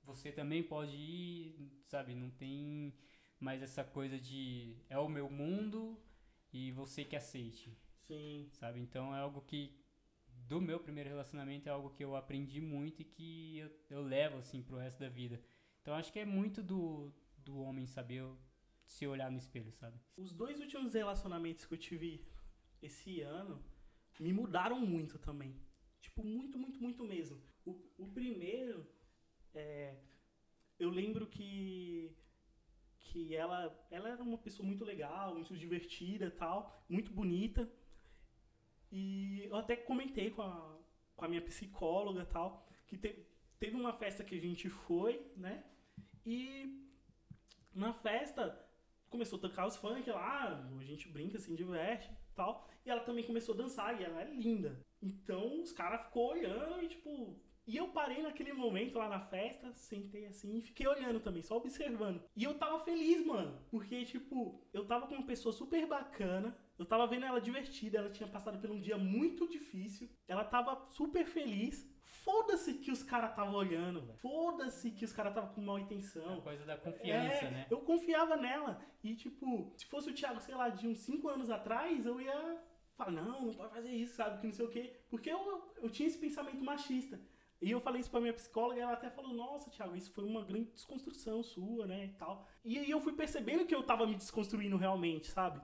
você também pode ir, sabe? Não tem mais essa coisa de é o meu mundo e você que aceite. Sim. Sabe? Então é algo que do meu primeiro relacionamento é algo que eu aprendi muito e que eu, eu levo assim pro resto da vida. Então acho que é muito do, do homem saber se olhar no espelho, sabe? Os dois últimos relacionamentos que eu tive esse ano me mudaram muito também. Tipo, muito, muito, muito mesmo. O, o primeiro, é, eu lembro que que ela, ela era uma pessoa muito legal, muito divertida tal, muito bonita. E eu até comentei com a, com a minha psicóloga tal, que te, teve uma festa que a gente foi, né? E na festa começou a tocar os funk lá, a gente brinca, assim, diverte e tal. E ela também começou a dançar e ela é linda. Então os caras ficou olhando e tipo. E eu parei naquele momento lá na festa, sentei assim e fiquei olhando também, só observando. E eu tava feliz, mano. Porque, tipo, eu tava com uma pessoa super bacana. Eu tava vendo ela divertida, ela tinha passado por um dia muito difícil. Ela tava super feliz. Foda-se que os caras tava olhando, velho. Foda-se que os caras tava com má intenção. A coisa da confiança, É, né? Eu confiava nela. E, tipo, se fosse o Thiago, sei lá, de uns 5 anos atrás, eu ia falar, não, não pode fazer isso, sabe? Que não sei o quê. Porque eu, eu tinha esse pensamento machista. E eu falei isso pra minha psicóloga e ela até falou, nossa, Thiago, isso foi uma grande desconstrução sua, né? E tal. E aí eu fui percebendo que eu tava me desconstruindo realmente, sabe?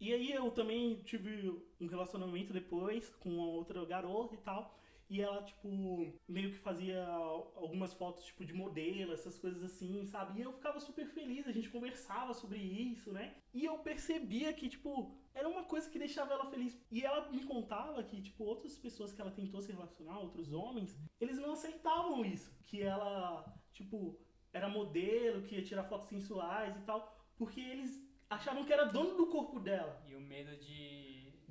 E aí eu também tive um relacionamento depois com uma outra garota e tal. E ela, tipo, meio que fazia algumas fotos, tipo, de modelo, essas coisas assim, sabe? E eu ficava super feliz, a gente conversava sobre isso, né? E eu percebia que, tipo, era uma coisa que deixava ela feliz. E ela me contava que, tipo, outras pessoas que ela tentou se relacionar, outros homens, eles não aceitavam isso. Que ela, tipo, era modelo, que ia tirar fotos sensuais e tal. Porque eles achavam que era dono do corpo dela E o medo de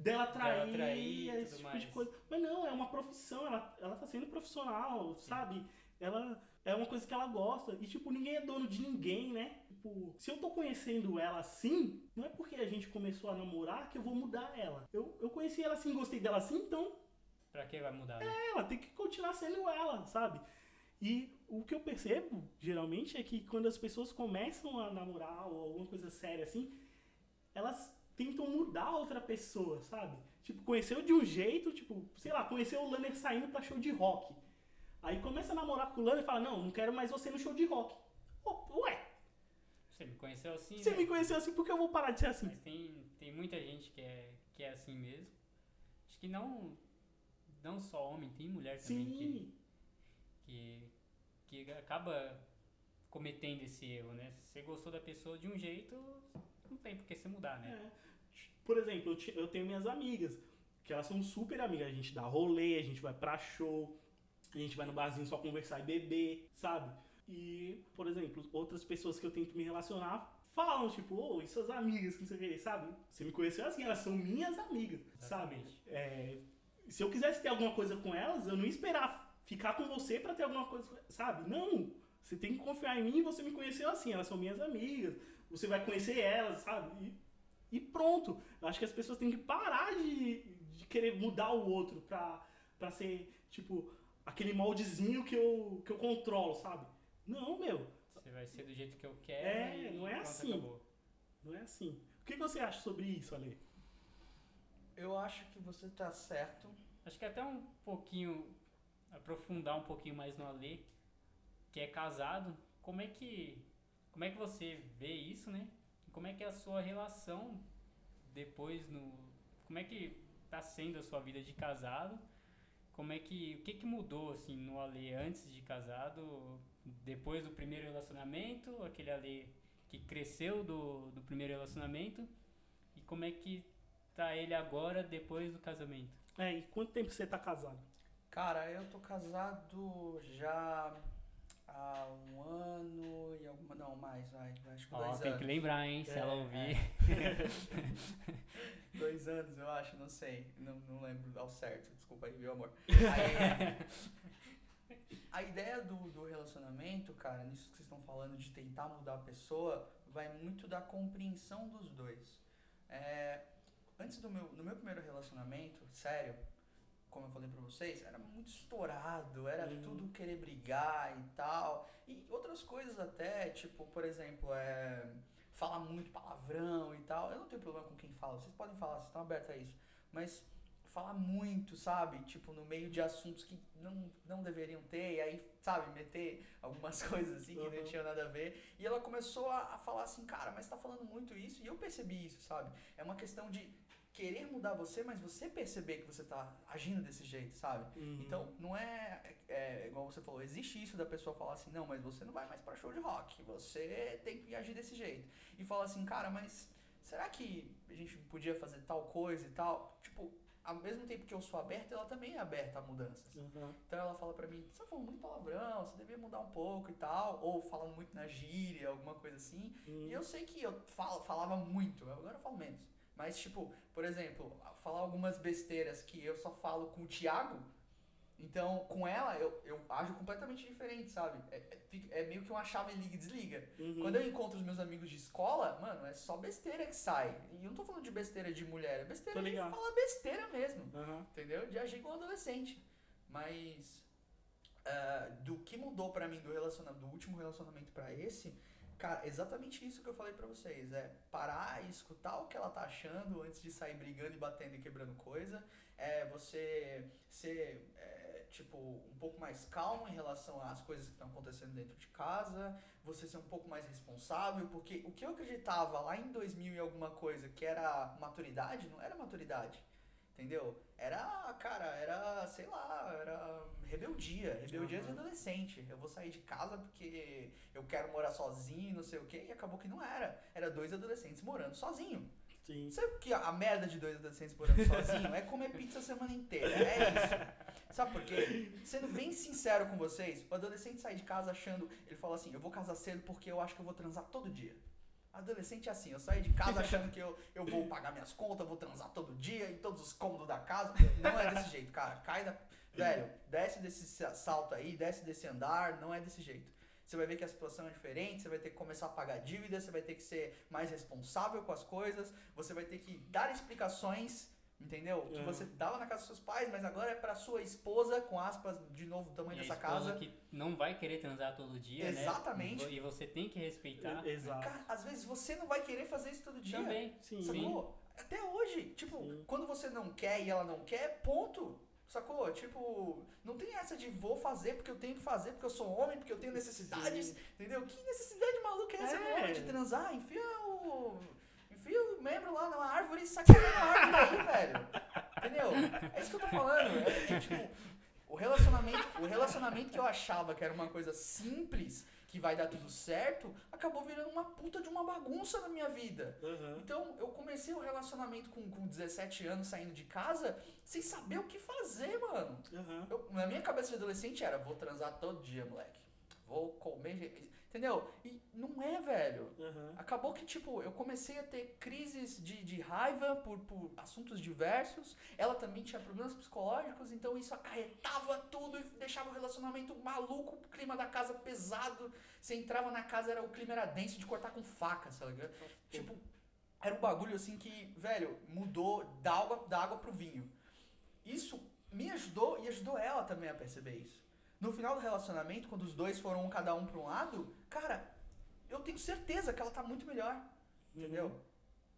dela trair, dela trair esse tipo mais. de coisa. Mas não, é uma profissão, ela, ela tá sendo profissional, sabe? Ela é uma coisa que ela gosta. E, tipo, ninguém é dono de ninguém, né? Tipo, se eu tô conhecendo ela assim, não é porque a gente começou a namorar que eu vou mudar ela. Eu, eu conheci ela assim, gostei dela assim, então Pra que vai mudar? né? ela tem que continuar sendo ela, sabe? E o que eu percebo, geralmente, é que quando as pessoas começam a namorar ou alguma coisa séria assim, elas tentam mudar a outra pessoa, sabe? Tipo, conheceu de um jeito, tipo, sei lá, conheceu o Lanner saindo pra show de rock. Aí começa a namorar com o Lanner e fala, não, não quero mais você no show de rock. Ô, Ué, Você me conheceu assim? você né? me conheceu assim, por que eu vou parar de ser assim? Mas tem, tem muita gente que é, que é assim mesmo. Acho que não, não só homem, tem mulher também que, Sim, que, que acaba cometendo esse erro, né? Se você gostou da pessoa de um jeito, não tem por que você mudar, né? É. Por exemplo, eu, tenho minhas amigas, que elas são super amigas. A gente dá rolê, a gente vai pra show, a gente vai no barzinho só conversar e beber, sabe? E, por exemplo, outras pessoas que eu tento me relacionar falam, tipo, ô, e suas amigas, que não sei o que, sabe? Você me conheceu assim, elas são minhas amigas, sabe? Exatamente. É, se eu quisesse ter alguma coisa com elas, eu não ia esperar ficar com você pra ter alguma coisa, sabe? Não! Você tem que confiar em mim você me conheceu assim, elas são minhas amigas, você vai conhecer elas, sabe? E, e pronto. Eu acho que as pessoas têm que parar de, de querer mudar o outro pra, pra ser, tipo, aquele moldezinho que eu, que eu controlo, sabe? Não, meu. Você vai ser do jeito que eu quero. É, e não é assim. acabou. Não é assim. O que você acha sobre isso, Ale? Eu acho que você tá certo. Acho que até um pouquinho, aprofundar um pouquinho mais no Alê, que é casado, como é que, como é que você vê isso, né? E Como é que é a sua relação depois no, como é que tá sendo a sua vida de casado? Como é que, o que que mudou assim no Alê antes de casado, depois do primeiro relacionamento, aquele Alê que cresceu do, do primeiro relacionamento e como é que tá ele agora depois do casamento? É, e quanto tempo você tá casado? Cara, eu tô casado já há um ano e alguma. Não, mais, vai. Acho que Ó, dois tem anos. que lembrar, hein, se É, ela ouvir. é. dois anos, eu acho, não sei. Não, não lembro ao certo. Desculpa aí, meu amor. Aí, a ideia do, do relacionamento, cara, nisso que vocês estão falando de tentar mudar a pessoa, vai muito da compreensão dos dois. É, antes do meu, no meu primeiro relacionamento, sério, como eu falei pra vocês, era muito estourado, era Uhum. tudo querer brigar e tal. E outras coisas até, tipo, por exemplo, é, falar muito palavrão e tal. Eu não tenho problema com quem fala, vocês podem falar, vocês estão abertos a isso. Mas falar muito, sabe? Tipo, no meio de assuntos que não, não deveriam ter, e aí, sabe, meter algumas coisas assim que não Uhum. tinha nada a ver. E ela começou a, a falar assim, cara, mas tá falando muito isso, e eu percebi isso, sabe? É uma questão de querer mudar você, mas você perceber que você tá agindo desse jeito, sabe? Uhum. Então, não é, é, igual você falou, existe isso da pessoa falar assim, não, mas você não vai mais pra show de rock, você tem que agir desse jeito. E fala assim, cara, mas será que a gente podia fazer tal coisa e tal? Tipo, ao mesmo tempo que eu sou aberto, ela também é aberta a mudanças. Uhum. Então ela fala pra mim, você tá falando muito palavrão, você devia mudar um pouco e tal, ou falando muito na gíria, alguma coisa assim. Uhum. E eu sei que eu falo, falava muito, agora eu falo menos. Mas, tipo, por exemplo, falar algumas besteiras que eu só falo com o Thiago, então com ela eu, eu ajo completamente diferente, sabe? É, é, é meio que uma chave liga e desliga. Uhum. Quando eu encontro os meus amigos de escola, mano, é só besteira que sai. E eu não tô falando de besteira de mulher, é besteira de falar besteira mesmo. Aham. Entendeu? De agir igual adolescente. Mas ah, do que mudou pra mim do relacionamento, do último relacionamento pra esse, cara, exatamente isso que eu falei pra vocês, é parar e escutar o que ela tá achando antes de sair brigando e batendo e quebrando coisa, é você ser é, tipo um pouco mais calmo em relação às coisas que estão acontecendo dentro de casa, você ser um pouco mais responsável, porque o que eu acreditava lá em 2000 e alguma coisa que era maturidade, não era maturidade. Entendeu? Era, cara, era, sei lá, era rebeldia, rebeldia de Aham. adolescente. Eu vou sair de casa porque eu quero morar sozinho, não sei o quê, e acabou que não era. Era dois adolescentes morando sozinho. Sim. Sabe o que a merda de dois adolescentes morando sozinho é comer pizza a semana inteira. É isso. Sabe por quê? Sendo bem sincero com vocês, o adolescente sai de casa achando, ele fala assim, eu vou casar cedo porque eu acho que eu vou transar todo dia. Adolescente é assim, eu saio de casa achando que eu, eu vou pagar minhas contas, vou transar todo dia em todos os cômodos da casa. Não é desse jeito, cara. Cai da. Velho, desce desse sa- salto aí, desce desse andar, não é desse jeito. Você vai ver que a situação é diferente, você vai ter que começar a pagar dívida, você vai ter que ser mais responsável com as coisas, você vai ter que dar explicações, entendeu? Que Uhum. você dava na casa dos seus pais, mas agora é pra sua esposa, com aspas, de novo, o tamanho E dessa casa. que não vai querer transar todo dia, Exatamente. né? E você tem que respeitar. Exato. Cara, às vezes você não vai querer fazer isso todo dia. Também. Sim. Sacou? Até hoje. Tipo, quando você não quer e ela não quer, ponto. Sacou? Tipo, não tem essa de vou fazer porque eu tenho que fazer, porque eu sou homem, porque eu tenho necessidades. Entendeu? Que necessidade maluca é essa É. de transar? Enfia o. Enfia o membro lá na árvore e saca na árvore aí, velho. Entendeu? É isso que eu tô falando. É, tipo, o relacionamento, o relacionamento que eu achava que era uma coisa simples, que vai dar tudo certo, acabou virando uma puta de uma bagunça na minha vida. Aham. Então, eu comecei o relacionamento com, com 17 anos, saindo de casa, sem saber o que fazer, mano. Aham. Eu- na minha cabeça de adolescente era, vou transar todo dia, moleque. Vou comer, entendeu? E não é, velho. Aham. Acabou que, tipo, eu comecei a ter crises de, de raiva por, por assuntos diversos. Ela também tinha problemas psicológicos, então isso acarretava tudo e deixava o relacionamento maluco, o clima da casa pesado. Você entrava na casa, era, o clima era denso de cortar com faca, sabe? Tipo, era um bagulho assim que, velho, mudou da água, da água pro vinho. Isso me ajudou e ajudou ela também a perceber isso. No final do relacionamento, quando os dois foram um cada um pra um lado, cara, eu tenho certeza que ela tá muito melhor. Entendeu?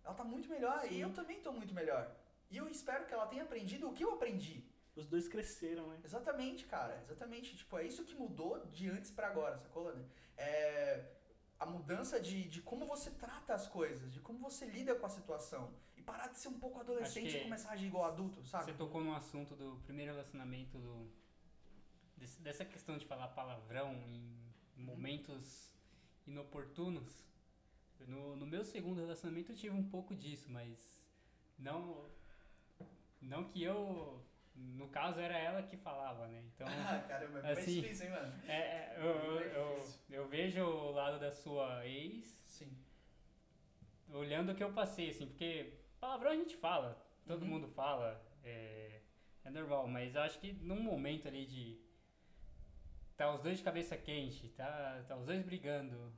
Ela tá muito melhor e Sim. eu também tô muito melhor. E eu espero que ela tenha aprendido o que eu aprendi. Os dois cresceram, né? Exatamente, cara. Exatamente. Tipo, é isso que mudou de antes pra agora, sacou, né? É a mudança de, de como você trata as coisas, de como você lida com a situação. E parar de ser um pouco adolescente e começar a agir igual adulto, sabe? Você tocou no assunto do primeiro relacionamento, do, desse, dessa questão de falar palavrão em momentos inoportunos. No, no meu segundo relacionamento eu tive um pouco disso, mas não, não que eu no caso, era ela que falava, né? Então, ah, caramba, é assim, difícil, hein, mano? É, é, eu, eu, eu, eu, vejo o lado da sua ex. Sim. Olhando o que eu passei, assim, porque palavrão a gente fala, todo uhum. mundo fala, é, é normal, mas eu acho que num momento ali de. Tá os dois de cabeça quente, tá, tá os dois brigando.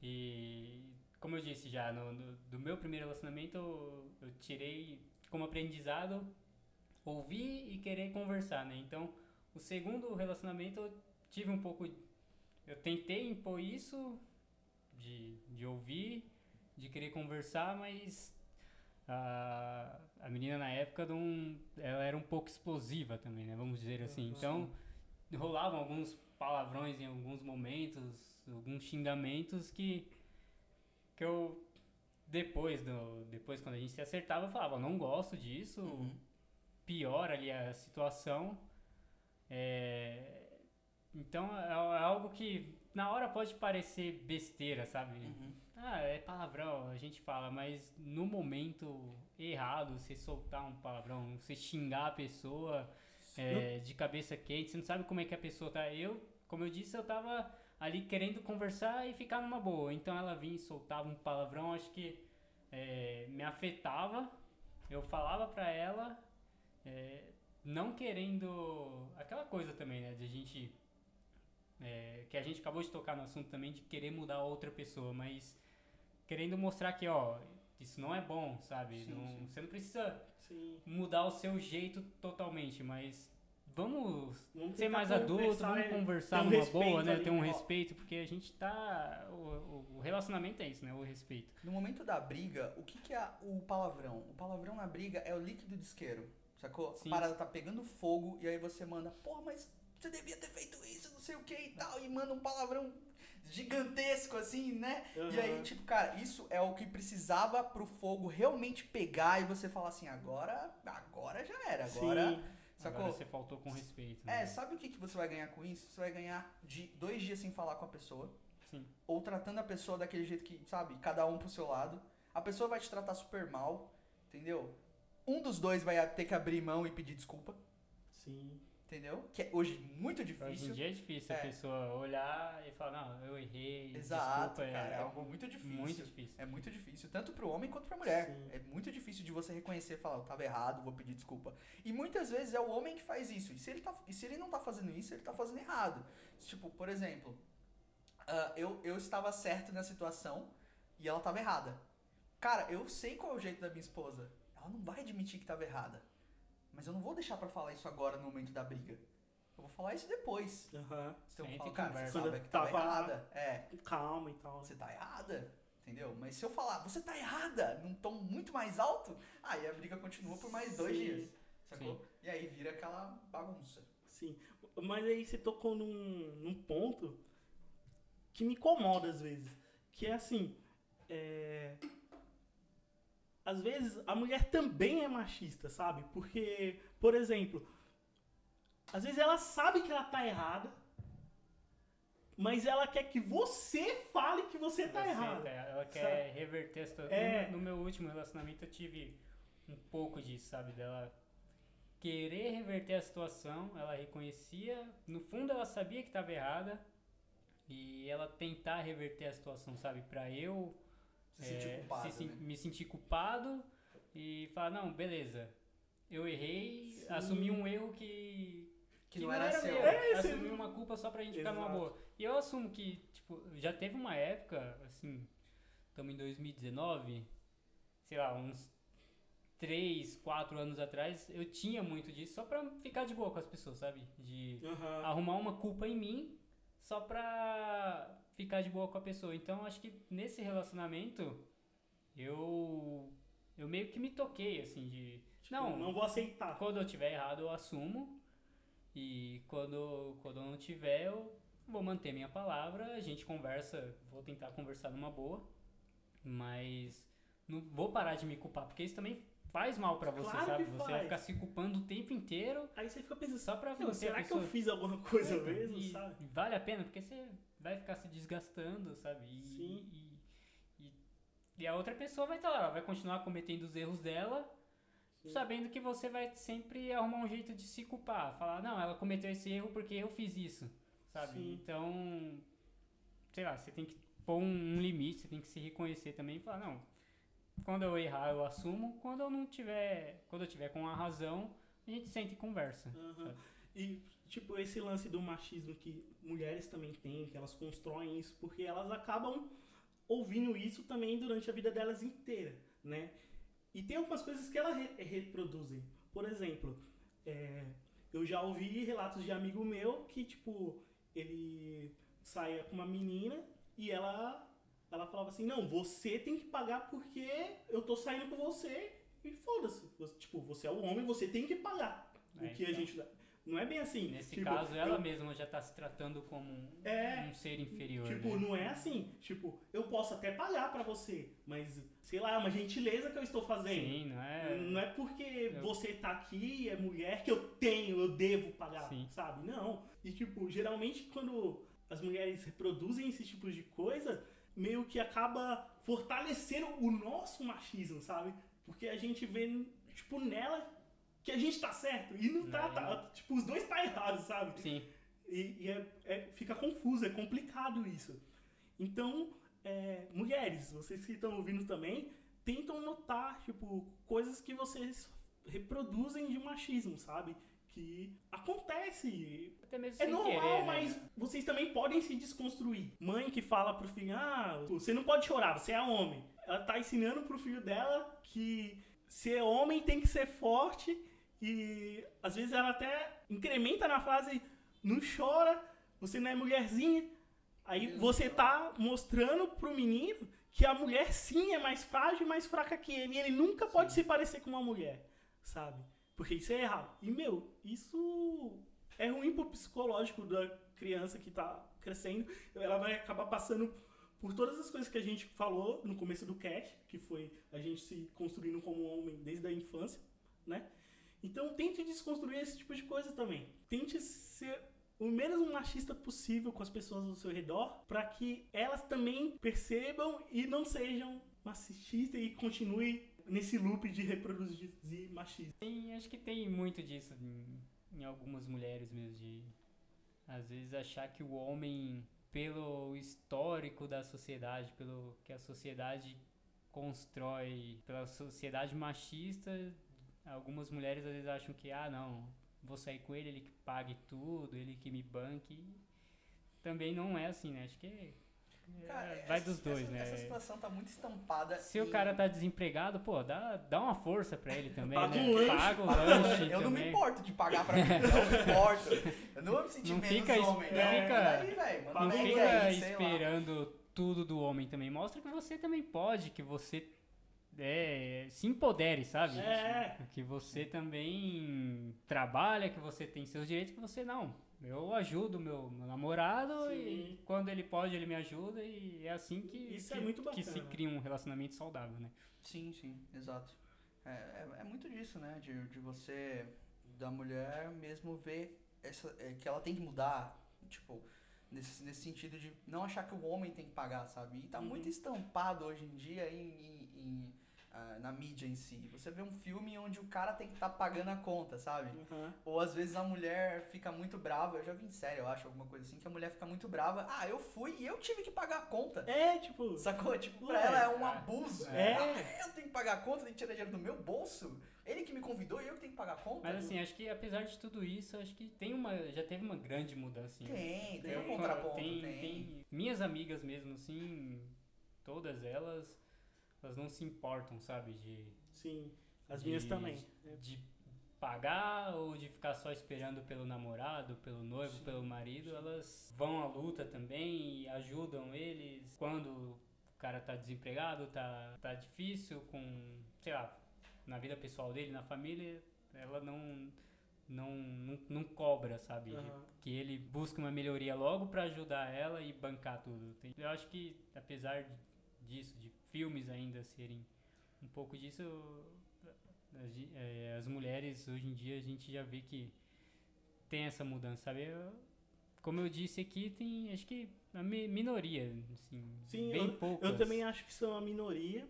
E, como eu disse já, no, no do meu primeiro relacionamento, eu, eu tirei como aprendizado ouvir e querer conversar, né? Então, o segundo relacionamento eu tive um pouco. Eu tentei impor isso de, de ouvir, de querer conversar, mas a, a menina na época não, ela era um pouco explosiva também, né? Vamos dizer assim. Então, rolavam alguns palavrões em alguns momentos, alguns xingamentos que, que eu depois do depois quando a gente se acertava eu falava não gosto disso uhum piora ali a situação. É, então é, é, algo que na hora pode parecer besteira, sabe? Uhum. Ah, é palavrão, a gente fala, mas no momento errado, você soltar um palavrão, você xingar a pessoa é, de cabeça quente, você não sabe como é que a pessoa tá. Eu, como eu disse, eu tava ali querendo conversar e ficar numa boa. Então ela vinha e soltava um palavrão, acho que é, me afetava. Eu falava pra ela, é, não querendo. Aquela coisa também, né? De a gente. É, que a gente acabou de tocar no assunto também, de querer mudar outra pessoa, mas querendo mostrar que, ó, isso não é bom, sabe? Sim, não, sim. Você não precisa sim. mudar o seu jeito totalmente, mas vamos, vamos ser mais adultos, vamos conversar um numa boa, né? Ali, ter um ó. respeito, porque a gente tá. O, o, relacionamento é isso, né? O respeito. No momento da briga, o que, que é o palavrão? O palavrão na briga é o líquido de isqueiro. Sacou? Sim. A parada tá pegando fogo e aí você manda, pô, mas você devia ter feito isso, não sei o que e tal, e manda um palavrão gigantesco assim, né? Uhum. E aí, tipo, cara, isso é o que precisava pro fogo realmente pegar e você falar assim, agora, agora já era, agora. Sim. Sacou? Agora você faltou com respeito. É, Né? sabe o que, que você vai ganhar com isso? Você vai ganhar de dois dias sem falar com a pessoa. Sim. Ou tratando a pessoa daquele jeito que, sabe, cada um pro seu lado. A pessoa vai te tratar super mal, entendeu? Um dos dois vai ter que abrir mão e pedir desculpa. Sim. Entendeu? Que é hoje muito difícil. Hoje em dia é difícil É. a pessoa olhar e falar, não, eu errei, Exato, desculpa. cara. É é algo muito difícil. Muito difícil. É muito difícil, tanto pro homem quanto pra mulher. Sim. É muito difícil de você reconhecer e falar, eu tava errado, vou pedir desculpa. E muitas vezes é o homem que faz isso. E se ele, tá, e se ele não tá fazendo isso, ele tá fazendo errado. Tipo, por exemplo, ah, eu, eu estava certo na situação e ela tava errada. Cara, eu sei qual é o jeito da minha esposa. Ela não vai admitir que tava errada. Mas eu não vou deixar pra falar isso agora no momento da briga. Eu vou falar isso depois. Aham. Então eu falo, cara, você sabe Quando que tava tava- errada. É. Calma e tal. Você tá errada, entendeu? Mas se eu falar, você tá errada, num tom muito mais alto, aí a briga continua por mais dois Sim. dias, sacou? Sim. E aí vira aquela bagunça. Sim. Mas aí você tocou num, num ponto que me incomoda às vezes. Que é assim. É... Às vezes a mulher também é machista, sabe? Porque, por exemplo, às vezes ela sabe que ela tá errada, mas ela quer que você fale que você tá Você, errado. é, Ela quer reverter a situação. É. No, no meu último relacionamento eu tive um pouco disso, sabe? Dela querer reverter a situação, ela reconhecia, no fundo ela sabia que estava errada e ela tentar reverter a situação, sabe? Pra eu Se sentir culpado, se né? me sentir culpado e falar, não, beleza, eu errei, Sim. assumi um erro que, Que não era seu. meu, É, assumi uma culpa só pra gente ficar numa Exato. boa. E eu assumo que, tipo, já teve uma época, assim, estamos em 2019, sei lá, uns 3, 4 anos atrás, eu tinha muito disso só pra ficar de boa com as pessoas, sabe? De Aham. arrumar uma culpa em mim só pra ficar de boa com a pessoa. Então acho que nesse relacionamento eu eu meio que me toquei assim de Não, não vou aceitar. Quando eu tiver errado, eu assumo. E quando, quando eu não tiver, eu vou manter minha palavra. A gente conversa, vou tentar conversar numa boa. Mas não vou parar de me culpar, porque isso também faz mal pra você, Claro sabe? Você faz. vai ficar se culpando o tempo inteiro. Aí você fica pensando, só pra "Meu, manter será que eu fiz alguma coisa Então, mesmo, e sabe? Vale a pena, porque você vai ficar se desgastando, sabe? E, Sim. E, e, e a outra pessoa vai estar lá, ela vai continuar cometendo os erros dela, sabendo que você vai sempre arrumar um jeito de se culpar. Falar, não, ela cometeu esse erro porque eu fiz isso, sabe? Sim. Então, sei lá, você tem que pôr um, limite, você tem que se reconhecer também e falar, não, quando eu errar eu assumo, quando eu não tiver, quando eu tiver com a razão, a gente senta e conversa. Sabe? E, tipo, esse lance do machismo que mulheres também têm, que elas constroem isso, porque elas acabam ouvindo isso também durante a vida delas inteira, né? E tem algumas coisas que elas re- reproduzem. Por exemplo, é, eu já ouvi relatos de amigo meu que, tipo, ele saía com uma menina e ela, ela falava assim, não, você tem que pagar porque eu tô saindo com você e foda-se. Tipo, você é o homem, você tem que pagar o É, que a então. gente dá. Não é bem assim. Nesse Tipo, caso, ela eu- mesma já tá se tratando como um, É. um ser inferior. Tipo, né? não é assim. Tipo, eu posso até pagar pra você, mas, sei lá, é uma gentileza que eu estou fazendo. Sim, não é- Não é porque Eu- você tá aqui, é mulher, que eu tenho, eu devo pagar, Sim. sabe? Não. E, tipo, geralmente quando as mulheres reproduzem esse tipo de coisa, meio que acaba fortalecendo o nosso machismo, sabe? Porque a gente vê, tipo, nela que a gente tá certo. E não tá, Não. tá tipo, os dois tá errados, sabe? Sim. E, e é, é- fica confuso, é complicado isso. Então, é, mulheres, vocês que estão ouvindo também, tentam notar, tipo, coisas que vocês reproduzem de machismo, sabe? Que acontece. Até mesmo É sem normal, querer, né? mas vocês também podem se desconstruir. Mãe que fala pro filho, ah, você não pode chorar, você é homem. Ela tá ensinando pro filho dela que ser homem tem que ser forte e às vezes ela até incrementa na frase, não chora, você não é mulherzinha. Aí você tá mostrando pro menino que a mulher sim é mais frágil e mais fraca que ele. E ele nunca pode se parecer com uma mulher, sabe? Porque isso é errado. E, meu, isso é ruim pro psicológico da criança que tá crescendo. Ela vai acabar passando por todas as coisas que a gente falou no começo do cast, que foi a gente se construindo como homem desde a infância, né? Então tente desconstruir esse tipo de coisa também. Tente ser o menos machista possível com as pessoas ao seu redor, para que elas também percebam e não sejam machistas e continuem nesse loop de reproduzir machismo. Tem, acho que tem muito disso em, em algumas mulheres mesmo, de às vezes achar que o homem, pelo histórico da sociedade, pelo que a sociedade constrói, pela sociedade machista, algumas mulheres às vezes acham que, ah, não, vou sair com ele, ele que pague tudo, ele que me banque. Também não é assim, né? Acho que é- Cara, vai essa- dos dois, essa, né? Essa situação tá muito estampada. Se o em- cara tá desempregado, pô, dá, dá uma força pra ele também, Paga né? um lanche. Paga o lanche Eu não me também. importo de pagar pra mim, não me importo. Eu não vou me sentir Não menos fica, homem, não não. fica, não fica aí, sei lá. esperando tudo do homem também. Mostra que você também pode, que você é, se empodere, sabe? É. Que você também trabalha, que você tem seus direitos, que você não. Eu ajudo meu, meu namorado e quando ele pode, ele me ajuda e é assim que, Isso que, é muito que se cria um relacionamento saudável, né? Sim, sim, exato. É, é, é muito disso, né? De, de você, da mulher mesmo ver essa, é, que ela tem que mudar, tipo, nesse, nesse sentido de não achar que o homem tem que pagar, sabe? E tá Uhum. muito estampado hoje em dia em, em- em, ah, na mídia em si. Você vê um filme onde o cara tem que estar pagando a conta, sabe? Ou às vezes a mulher fica muito brava. Eu já vi em série, eu acho, alguma coisa assim, que a mulher fica muito brava. Ah, eu fui e eu tive que pagar a conta. É, tipo. Sacou? Tipo, pra Ué, ela é um abuso. É. Ah, eu tenho que pagar a conta, tem que tirar dinheiro do meu bolso. Ele que me convidou e eu que tenho que pagar a conta. Mas assim, acho que apesar de tudo isso, acho que tem uma. Já teve uma grande mudança. assim. Tem, tem um contraponto, Tem, tem. tem- Minhas amigas mesmo, assim, todas elas, elas não se importam, sabe? De. Sim, as de- minhas também. De pagar ou de ficar só esperando pelo namorado, pelo noivo, pelo marido, elas vão à luta também e ajudam eles quando o cara tá desempregado, tá, tá difícil com, sei lá, na vida pessoal dele, na família, ela não não, não, não cobra, sabe? Aham. Que ele busca uma melhoria logo pra ajudar ela e bancar tudo. Eu acho que, apesar de- disso, de filmes ainda serem um pouco disso, a gen- eh, as mulheres hoje em dia a gente já vê que tem essa mudança, sabe? Eu- como eu disse aqui, tem acho que a mi- minoria, assim, Sim, bem eu, poucas. eu também acho que são a minoria,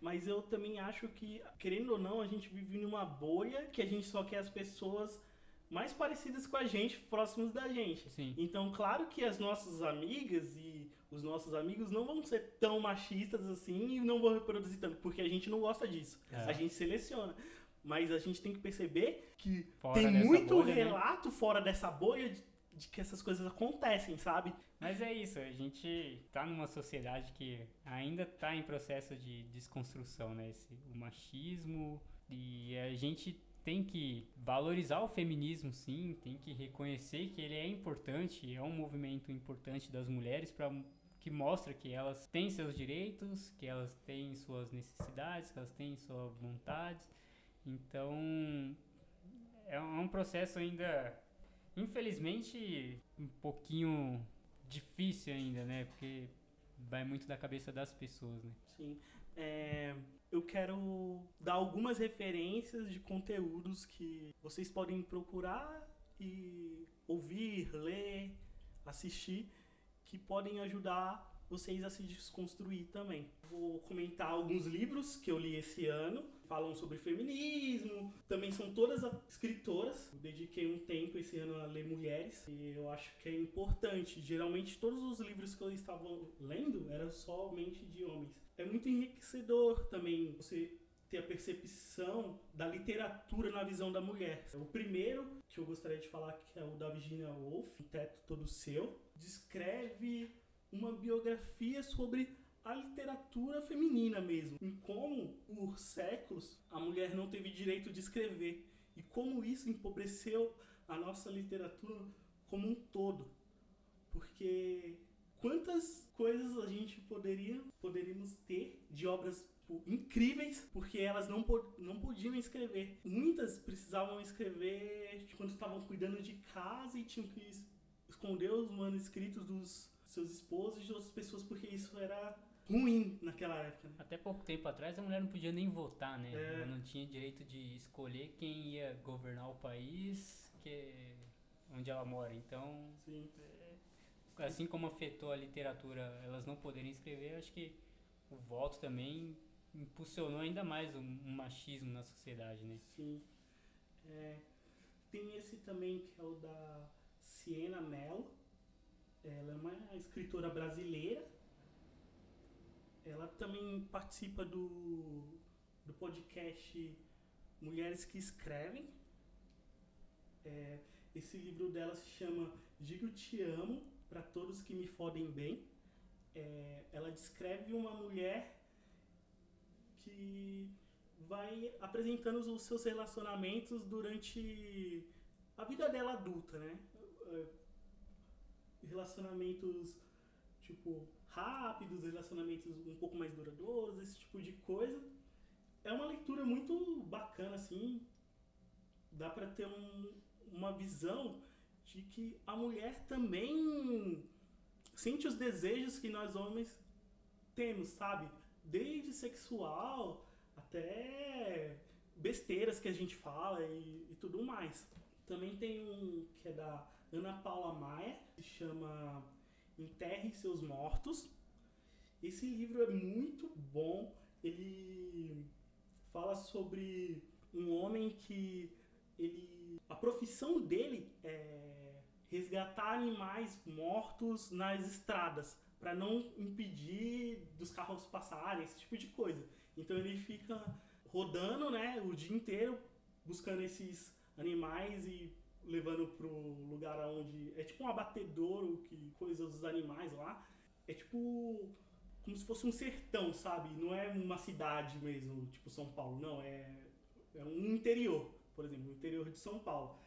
mas eu também acho que, querendo ou não, a gente vive numa bolha que a gente só quer as pessoas mais parecidas com a gente, próximos da gente. Sim. Então, claro que as nossas amigas e os nossos amigos não vão ser tão machistas assim e não vão reproduzir tanto, porque a gente não gosta disso. É. A gente seleciona. Mas a gente tem que perceber que Fora tem muito bolha, né? relato fora dessa bolha de, de que essas coisas acontecem, sabe? Mas é isso, a gente tá numa sociedade que ainda tá em processo de desconstrução, né? Esse, o machismo e a gente tem que valorizar o feminismo, sim, tem que reconhecer que ele é importante, é um movimento importante das mulheres para que mostra que elas têm seus direitos, que elas têm suas necessidades, que elas têm suas vontades. Então, é é um processo ainda, infelizmente, um pouquinho difícil ainda, né? Porque vai muito da cabeça das pessoas, né? Sim. É, eu quero dar algumas referências de conteúdos que vocês podem procurar e ouvir, ler, assistir, que podem ajudar vocês a se desconstruir também. Vou comentar alguns livros que eu li esse ano, falam sobre feminismo, também são todas escritoras. Eu dediquei um tempo esse ano a ler mulheres e eu acho que é importante. Geralmente todos os livros que eu estava lendo eram somente de homens. É muito enriquecedor também você ter a percepção da literatura na visão da mulher. O primeiro que eu gostaria de falar que é o da Virginia Woolf, O Teto Todo Seu, descreve uma biografia sobre a literatura feminina mesmo, em como por séculos a mulher não teve direito de escrever e como isso empobreceu a nossa literatura como um todo. Porque quantas coisas a gente poderia poderíamos ter de obras incríveis porque elas não, não podiam escrever. Muitas precisavam escrever quando estavam cuidando de casa e tinham que es- esconder os manuscritos dos seus esposos e de outras pessoas porque isso era ruim naquela época. né? Até pouco tempo atrás a mulher não podia nem votar, né? É. Ela não tinha direito de escolher quem ia governar o país que onde ela mora. Então, Sim. é, assim como afetou a literatura, elas não poderem escrever, acho que o voto também impulsionou ainda mais o, machismo na sociedade, né? Sim. É, tem esse também que é o da Siena Mello. Ela é uma escritora brasileira. Ela também participa do, do podcast Mulheres que Escrevem. É, esse livro dela se chama Digo Te Amo para Todos que Me Fodem Bem. É, ela descreve uma mulher que vai apresentando os seus relacionamentos durante a vida dela adulta, né? Eh, Relacionamentos tipo rápidos, relacionamentos um pouco mais duradouros, esse tipo de coisa. É uma leitura muito bacana assim. Dá pra ter um, uma visão de que a mulher também sente os desejos que nós homens temos, sabe? Desde sexual até besteiras que a gente fala e, e tudo mais. Também tem um que é da Ana Paula Maia, que chama Enterre Seus Mortos. Esse livro é muito bom. Ele fala sobre um homem que ele a profissão dele é resgatar animais mortos nas estradas para não impedir dos carros passarem, esse tipo de coisa. Então ele fica rodando, né, o dia inteiro buscando esses animais e levando pro lugar onde é tipo um abatedouro que coisa os animais lá. É tipo como se fosse um sertão, sabe? Não é uma cidade mesmo, tipo São Paulo, não, é é um interior, por exemplo, o interior de São Paulo.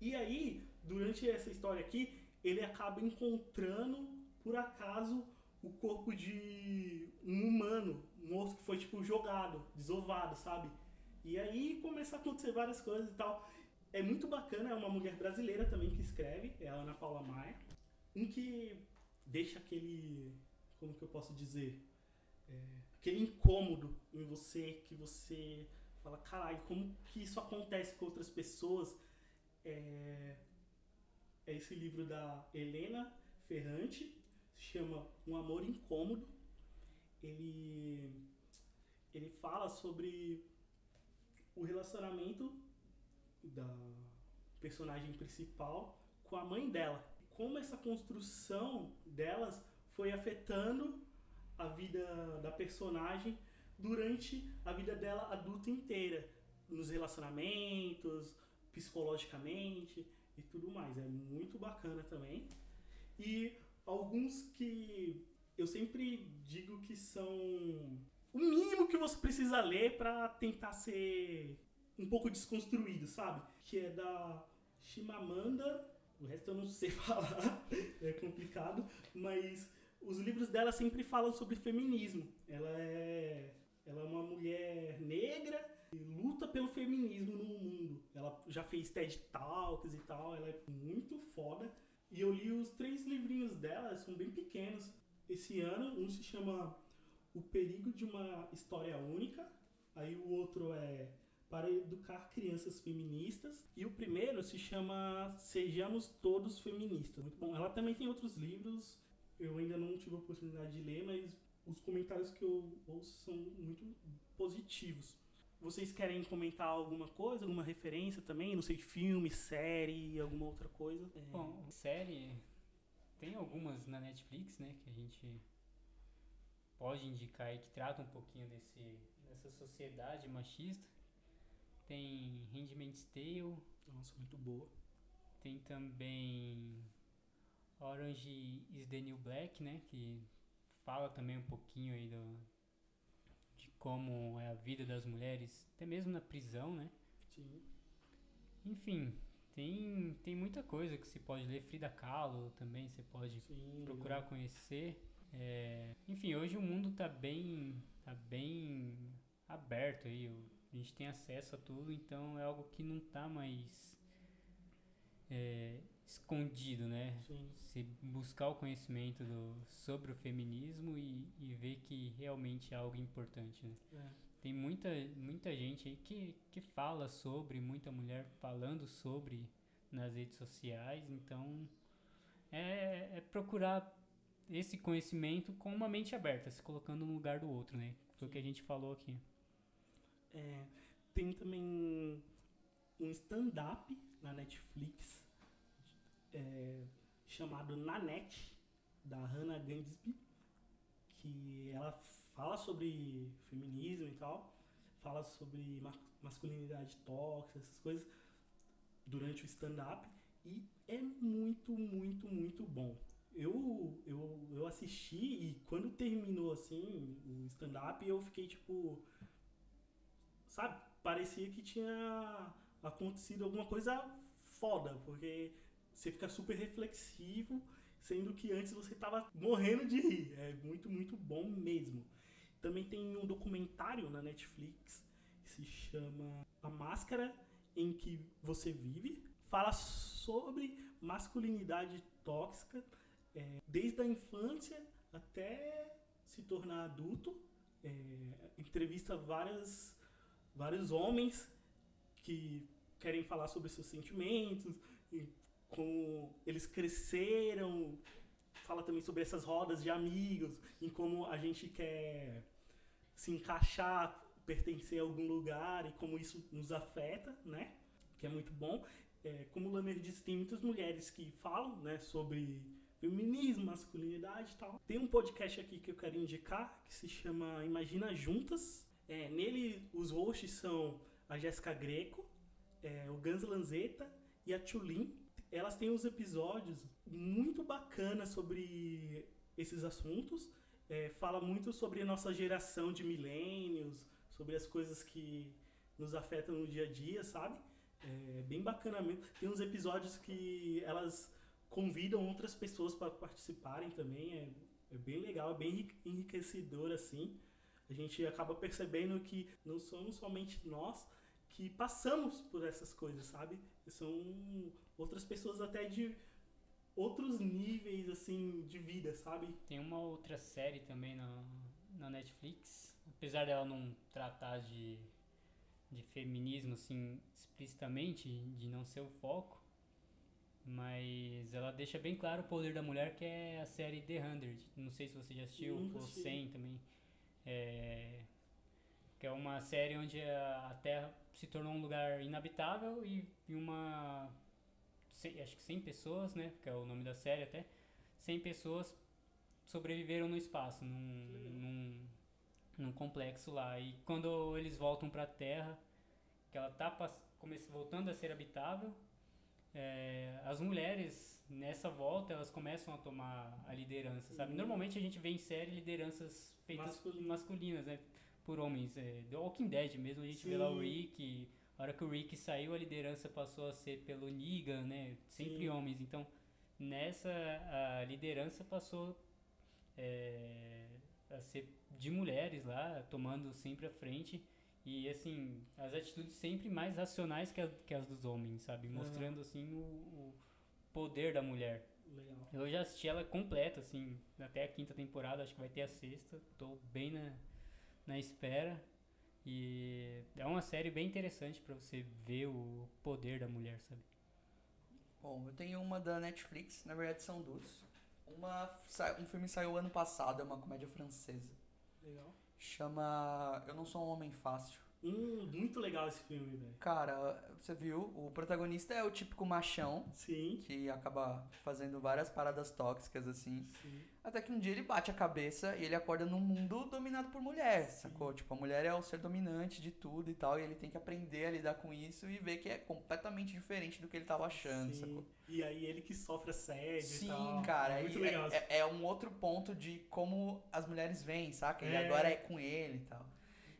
E aí, durante essa história aqui, ele acaba encontrando, por acaso, o corpo de um humano morto que foi, tipo, jogado, desovado, sabe? E aí começa a acontecer várias coisas e tal. É muito bacana, é uma mulher brasileira também que escreve, é a Ana Paula Maia, em que deixa aquele. Como que eu posso dizer? É, aquele incômodo em você, que você fala, caralho, como que isso acontece com outras pessoas? É, é esse livro da Helena Ferrante, chama Um Amor Incômodo. Ele, ele fala sobre o relacionamento da personagem principal com a mãe dela. Como essa construção delas foi afetando a vida da personagem durante a vida dela adulta inteira, nos relacionamentos, psicologicamente e tudo mais. É muito bacana também. E alguns que eu sempre digo que são o mínimo que você precisa ler para tentar ser um pouco desconstruído, sabe? Que é da Chimamanda, o resto eu não sei falar, é complicado, mas os livros dela sempre falam sobre feminismo. Ela é, ela é uma mulher negra e luta pelo feminismo no mundo. Ela já fez TED Talks e tal, ela é muito foda. E eu li os três livrinhos dela, são bem pequenos. Esse ano, um se chama O Perigo de uma História Única, aí o outro é Para Educar Crianças Feministas, e o primeiro se chama Sejamos Todos Feministas. Muito bom. Ela também tem outros livros, eu ainda não tive a oportunidade de ler, mas os comentários que eu ouço são muito positivos. Vocês querem comentar alguma coisa, alguma referência também? Não sei, filme, série, alguma outra coisa? É... Bom, série tem algumas na Netflix, né, que a gente pode indicar e que trata um pouquinho desse dessa sociedade machista. Tem Handmaid's Tale. Nossa, muito boa. Tem também Orange is the New Black, né, que fala também um pouquinho aí do como é a vida das mulheres, até mesmo na prisão, né? Sim. Enfim, tem, tem muita coisa que se pode ler. Frida Kahlo também você pode Sim, procurar conhecer. É, enfim, hoje o mundo tá bem, tá bem aberto aí. A gente tem acesso a tudo, então é algo que não tá mais é, escondido, né? Sim. Se buscar o conhecimento do, sobre o feminismo e, e ver que realmente é algo importante, né? É. Tem muita, muita gente aí que, que fala sobre, muita mulher falando sobre nas redes sociais, então é, é procurar esse conhecimento com uma mente aberta, se colocando no lugar do outro, né? Foi o que a gente falou aqui. É, tem também um stand-up na Netflix é, chamado Nanette, da Hannah Gadsby, que ela fala sobre feminismo e tal, fala sobre ma masculinidade tóxica, essas coisas, durante o stand-up, e é muito, muito, muito bom. Eu, eu, eu assisti e quando terminou assim o stand-up, eu fiquei tipo. Sabe? Parecia que tinha acontecido alguma coisa foda, porque você fica super reflexivo, sendo que antes você tava morrendo de rir. É muito, muito bom mesmo. Também tem um documentário na Netflix que se chama A Máscara em que você vive. Fala sobre masculinidade tóxica é, desde a infância até se tornar adulto. É, entrevista várias, vários homens que querem falar sobre seus sentimentos, como eles cresceram. Fala também sobre essas rodas de amigos, em como a gente quer se encaixar, pertencer a algum lugar e como isso nos afeta, né? Que é muito bom. É, como o Lamer disse, tem muitas mulheres que falam né, sobre feminismo, masculinidade e tal. Tem um podcast aqui que eu quero indicar que se chama Imagina Juntas. É, nele, os hosts são a Jéssica Greco, é, o Gans Lanzetta e a Tulin. Elas têm uns episódios muito bacanas sobre esses assuntos. É, fala muito sobre a nossa geração de milênios, sobre as coisas que nos afetam no dia a dia, sabe? É bem bacana mesmo. Tem uns episódios que elas convidam outras pessoas para participarem também. É, é bem legal, é bem enriquecedor assim. A gente acaba percebendo que não somos somente nós que passamos por essas coisas, sabe? São outras pessoas até de outros níveis, assim, de vida, sabe? Tem uma outra série também na, na Netflix, apesar dela não tratar de, de feminismo, assim, explicitamente, de não ser o foco, mas ela deixa bem claro o poder da mulher, que é a série The Hundred. Não sei se você já assistiu, ou assisti. 100 também. É, que é uma série onde a, a Terra se tornou um lugar inabitável e, e uma... acho que 100 pessoas, né? Que é o nome da série até. 100 pessoas sobreviveram no espaço, num, num, num complexo lá. E quando eles voltam para a Terra, que ela tá voltando a ser habitável, é, as mulheres nessa volta elas começam a tomar a liderança, sabe? Uhum. Normalmente a gente vê em série lideranças feitas Masculinas. masculinas, né? Por homens. É, The Walking Dead mesmo, a gente vê lá o Sim. Rick. A hora que o Rick saiu, a liderança passou a ser pelo Negan, né? Sempre Sim. homens. Então, nessa a liderança passou é, a ser de mulheres lá, tomando sempre a frente. E, assim, as atitudes sempre mais racionais que, a- que as dos homens, sabe? Mostrando, assim, o, o poder da mulher. Legal. Eu já assisti ela completa, assim, até a quinta temporada, acho que vai ter a sexta. Tô bem na, na espera. E é uma série bem interessante pra você ver o poder da mulher, sabe? Bom, eu tenho uma da Netflix, na verdade são duas. Uma, um filme saiu ano passado, é uma comédia francesa. Legal. Chama Eu Não Sou um Homem Fácil. Hum, muito legal esse filme, velho. Cara, você viu, o protagonista é o típico machão. Sim. Que acaba fazendo várias paradas tóxicas, assim. Sim. Até que um dia ele bate a cabeça e ele acorda num mundo dominado por mulher, sacou? Tipo, a mulher é o ser dominante de tudo e tal, e ele tem que aprender a lidar com isso e ver que é completamente diferente do que ele tava achando, Sim. sacou? E aí ele que sofre assédio e Sim, tal. cara, É muito e legal. é, é- é um outro ponto de como as mulheres veem, saca? E É. agora é com ele e tal.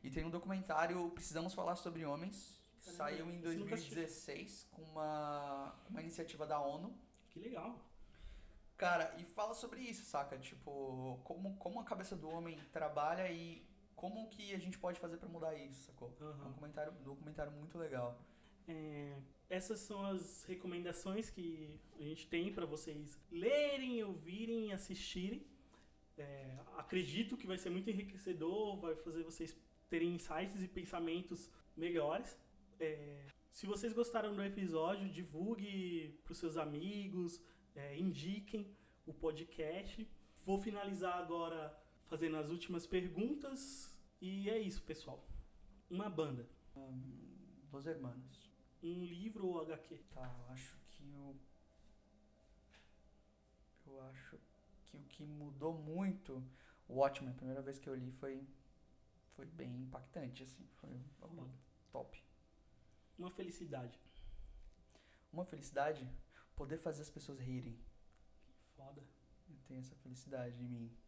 E tem um documentário, Precisamos Falar Sobre Homens, que saiu em esse eu nunca assisti. 2016 com uma, uma iniciativa da ONU. Que legal. Cara, e fala sobre isso, saca? Tipo, como, como a cabeça do homem trabalha e como que a gente pode fazer pra mudar isso, sacou? É um comentário, documentário muito legal. É, essas são as recomendações que a gente tem para vocês lerem, ouvirem assistirem. É, acredito que vai ser muito enriquecedor, vai fazer vocês terem insights e pensamentos melhores. É, se vocês gostaram do episódio, divulgue para os seus amigos, é, indiquem o podcast. Vou finalizar agora fazendo as últimas perguntas. E é isso, pessoal. Uma banda. Dos Hermanos. Um livro ou HQ? Tá, eu acho que o. Eu acho que o que mudou muito. O Watchmen, a primeira vez que eu li foi. Foi bem impactante, assim. Foi algo top. Uma felicidade. Uma felicidade, poder fazer as pessoas rirem. Foda. Eu tenho essa felicidade em mim.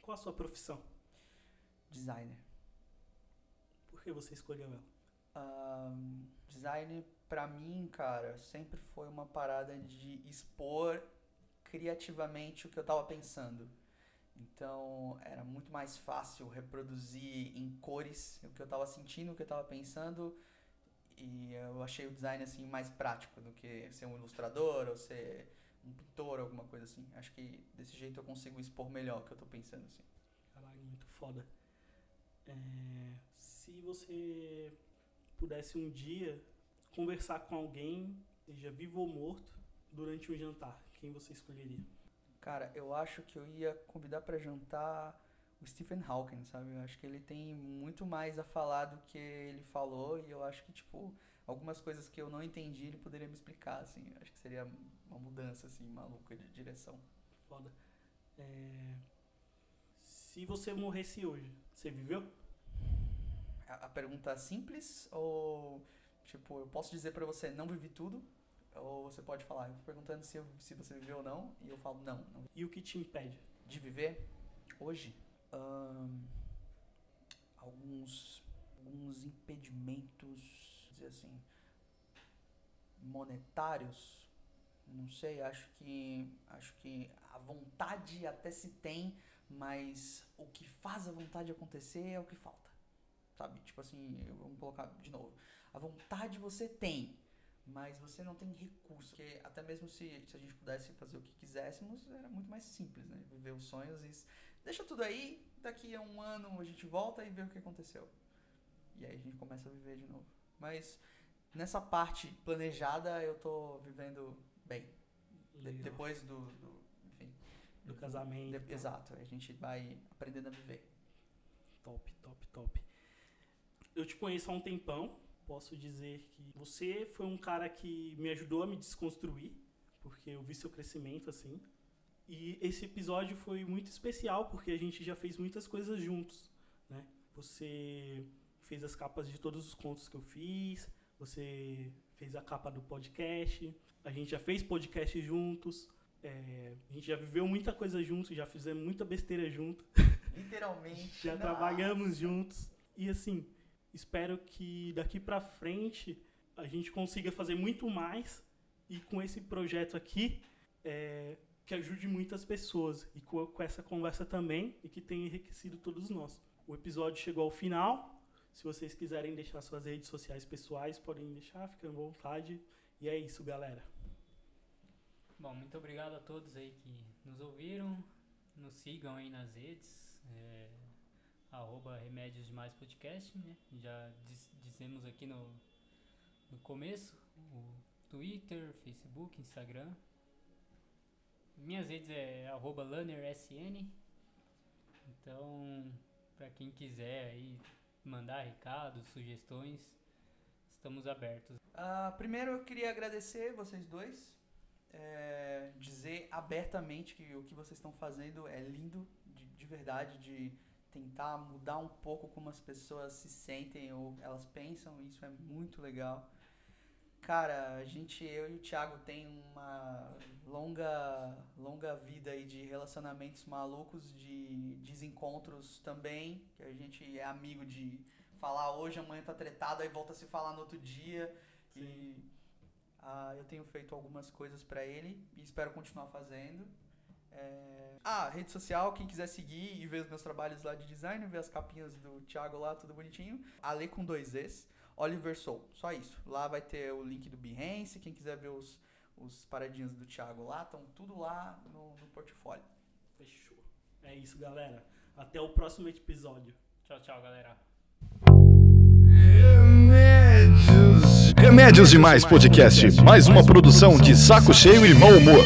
Qual a sua profissão? Designer. Por que você escolheu ela? Ahn, design, pra mim, cara, sempre foi uma parada de expor criativamente o que eu tava pensando. Então, era muito mais fácil reproduzir em cores o que eu tava sentindo, o que eu tava pensando. E eu achei o design, assim, mais prático do que ser um ilustrador ou ser um pintor, alguma coisa assim. Acho que desse jeito eu consigo expor melhor o que eu tô pensando, assim. Caralho, muito foda. É, se você pudesse um dia conversar com alguém, seja vivo ou morto, durante um jantar, quem você escolheria? Cara, eu acho que eu ia convidar pra jantar o Stephen Hawking, sabe? Eu acho que ele tem muito mais a falar do que ele falou e eu acho que, tipo, algumas coisas que eu não entendi ele poderia me explicar, assim. Eu acho que seria uma mudança, assim, maluca de direção. Foda. É, se você morresse hoje, você viveu? A, a pergunta é simples ou, tipo, eu posso dizer pra você, não vivi tudo? Ou você pode falar, eu tô perguntando se, eu- se você viveu ou não, e eu falo, não, não. E o que te impede? De viver hoje? Alguns, alguns impedimentos, dizer assim, monetários. Não sei, acho que acho que a vontade até se tem, mas o que faz a vontade acontecer é o que falta. sabe? Tipo assim, vamos colocar de novo. A vontade você tem, mas você não tem recurso. Porque até mesmo se, se a gente pudesse fazer o que quiséssemos, era muito mais simples, né? Viver os sonhos e deixa tudo aí, daqui a um ano a gente volta e vê o que aconteceu. E aí a gente começa a viver de novo. Mas nessa parte planejada eu tô vivendo bem. De- depois do, do- enfim, Do casamento. de- exato, a gente vai aprendendo a viver. Top, top, top. Eu te conheço há um tempão. Posso dizer que você foi um cara que me ajudou a me desconstruir, porque eu vi seu crescimento assim. E esse episódio foi muito especial porque a gente já fez muitas coisas juntos, né? Você fez as capas de todos os contos que eu fiz, você fez a capa do podcast, a gente já fez podcast juntos, é, a gente já viveu muita coisa juntos, já fizemos muita besteira junto. Literalmente. Já nossa. trabalhamos juntos. E assim, espero que daqui pra frente a gente consiga fazer muito mais e com esse projeto aqui é, que ajude muitas pessoas e com, com essa conversa também e que tenha enriquecido todos nós. O episódio chegou ao final. Se vocês quiserem deixar suas redes sociais pessoais, podem deixar, fiquem à vontade. E é isso, galera. Bom, muito obrigado a todos aí que nos ouviram. Nos sigam aí nas redes. É, arroba Remédios Demais Podcast, né? Já dis- dizemos aqui no, no começo. O Twitter, Facebook, Instagram. Minhas redes é arroba LunnerSN. Então, para quem quiser aí mandar recados, sugestões, estamos abertos. Ah, primeiro eu queria agradecer vocês dois. é, dizer abertamente que o que vocês estão fazendo é lindo, de, de verdade, de tentar mudar um pouco como as pessoas se sentem ou elas pensam, isso é muito legal. Cara, a gente, eu e o Thiago tem uma longa, longa vida aí de relacionamentos malucos, de desencontros também, que a gente é amigo de falar hoje, amanhã tá tretado, aí volta a se falar no outro dia. E ah, eu tenho feito algumas coisas pra ele e espero continuar fazendo. É, Ah, rede social, quem quiser seguir e ver os meus trabalhos lá de design, ver as capinhas do Thiago lá, tudo bonitinho. Ale com dois Es, Oliver Soul, só isso. Lá vai ter o link do Behance, quem quiser ver os, os paradinhos do Thiago lá, estão tudo lá no, no portfólio. Fechou. É isso, galera. Até o próximo episódio. Tchau, tchau, galera. Remédios Demais Podcast, mais uma produção de saco cheio e mau humor.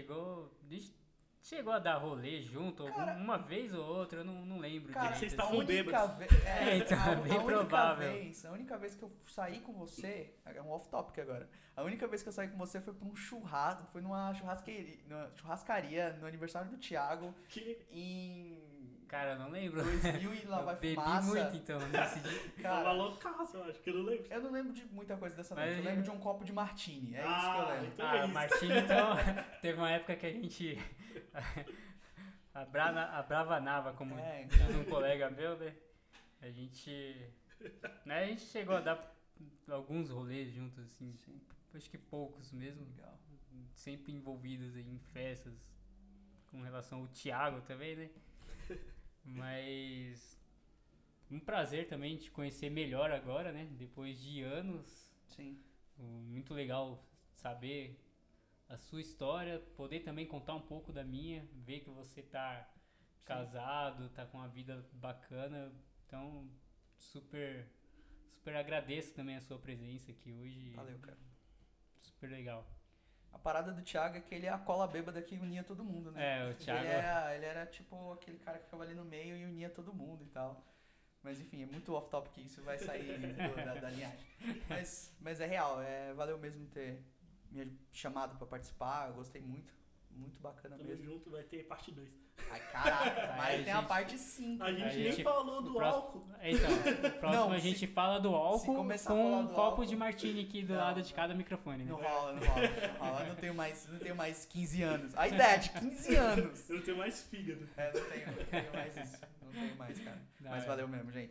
Chegou. Chegou a dar rolê junto algum- uma vez ou outra, eu não, não lembro Cara, direito. vocês assim. estavam única bêbados. ve- é, É, então, a, é bem a única provável. Vez, a única vez que eu saí com você, é um off-topic agora. A única vez que eu saí com você foi pra um churrasco, foi numa churrasqueria, numa churrascaria no aniversário do Thiago Que em Cara, eu não lembro. 2000 e lá vai bebi fumaça. muito então nesse dia. tava loucaço, eu acho que eu não lembro. eu não lembro de muita coisa dessa noite. Eu eu- lembro de um copo de martini. É isso que eu Ah, lembro. então Ah, é isso. Martini, então, teve uma época que a gente. a, brana, a bravanava como É, um colega meu, né? A gente. Né, a gente chegou a dar alguns rolês juntos, assim. Sim. Acho que poucos mesmo. Legal. Sempre envolvidos aí em festas com relação ao Thiago também, né? Mas. Um prazer também te conhecer melhor agora, né? Depois de anos. Sim. Muito legal saber a sua história, poder também contar um pouco da minha, ver que você tá casado, tá com uma vida bacana. Então, super super agradeço também a sua presença aqui hoje. Valeu, cara. Super legal. A parada do Thiago é que ele é a cola bêbada que unia todo mundo, né? É, o Thiago Ele era, ele era tipo aquele cara que ficava ali no meio e unia todo mundo e tal. Mas enfim, é muito off-topic isso, vai sair do- da, da linhagem. Mas, mas é real, é, valeu mesmo ter me chamado pra participar, eu gostei muito. Muito bacana Tamo mesmo. junto, vai ter parte 2. Ai, caraca, mas tem a parte 5. A gente A nem gente- falou do próximo- álcool. Então, no próximo Não, a se- gente fala do álcool com falar um do copo álcool- de martini aqui do Não, lado de cada microfone, né? Não rola, não rola, não rola. Eu não tenho mais, não tenho mais 15 anos. A idade, 15 anos. Eu não tenho mais fígado. É, não tenho, não tenho mais isso. Não tenho mais, cara. Não, Mas é. valeu mesmo, gente.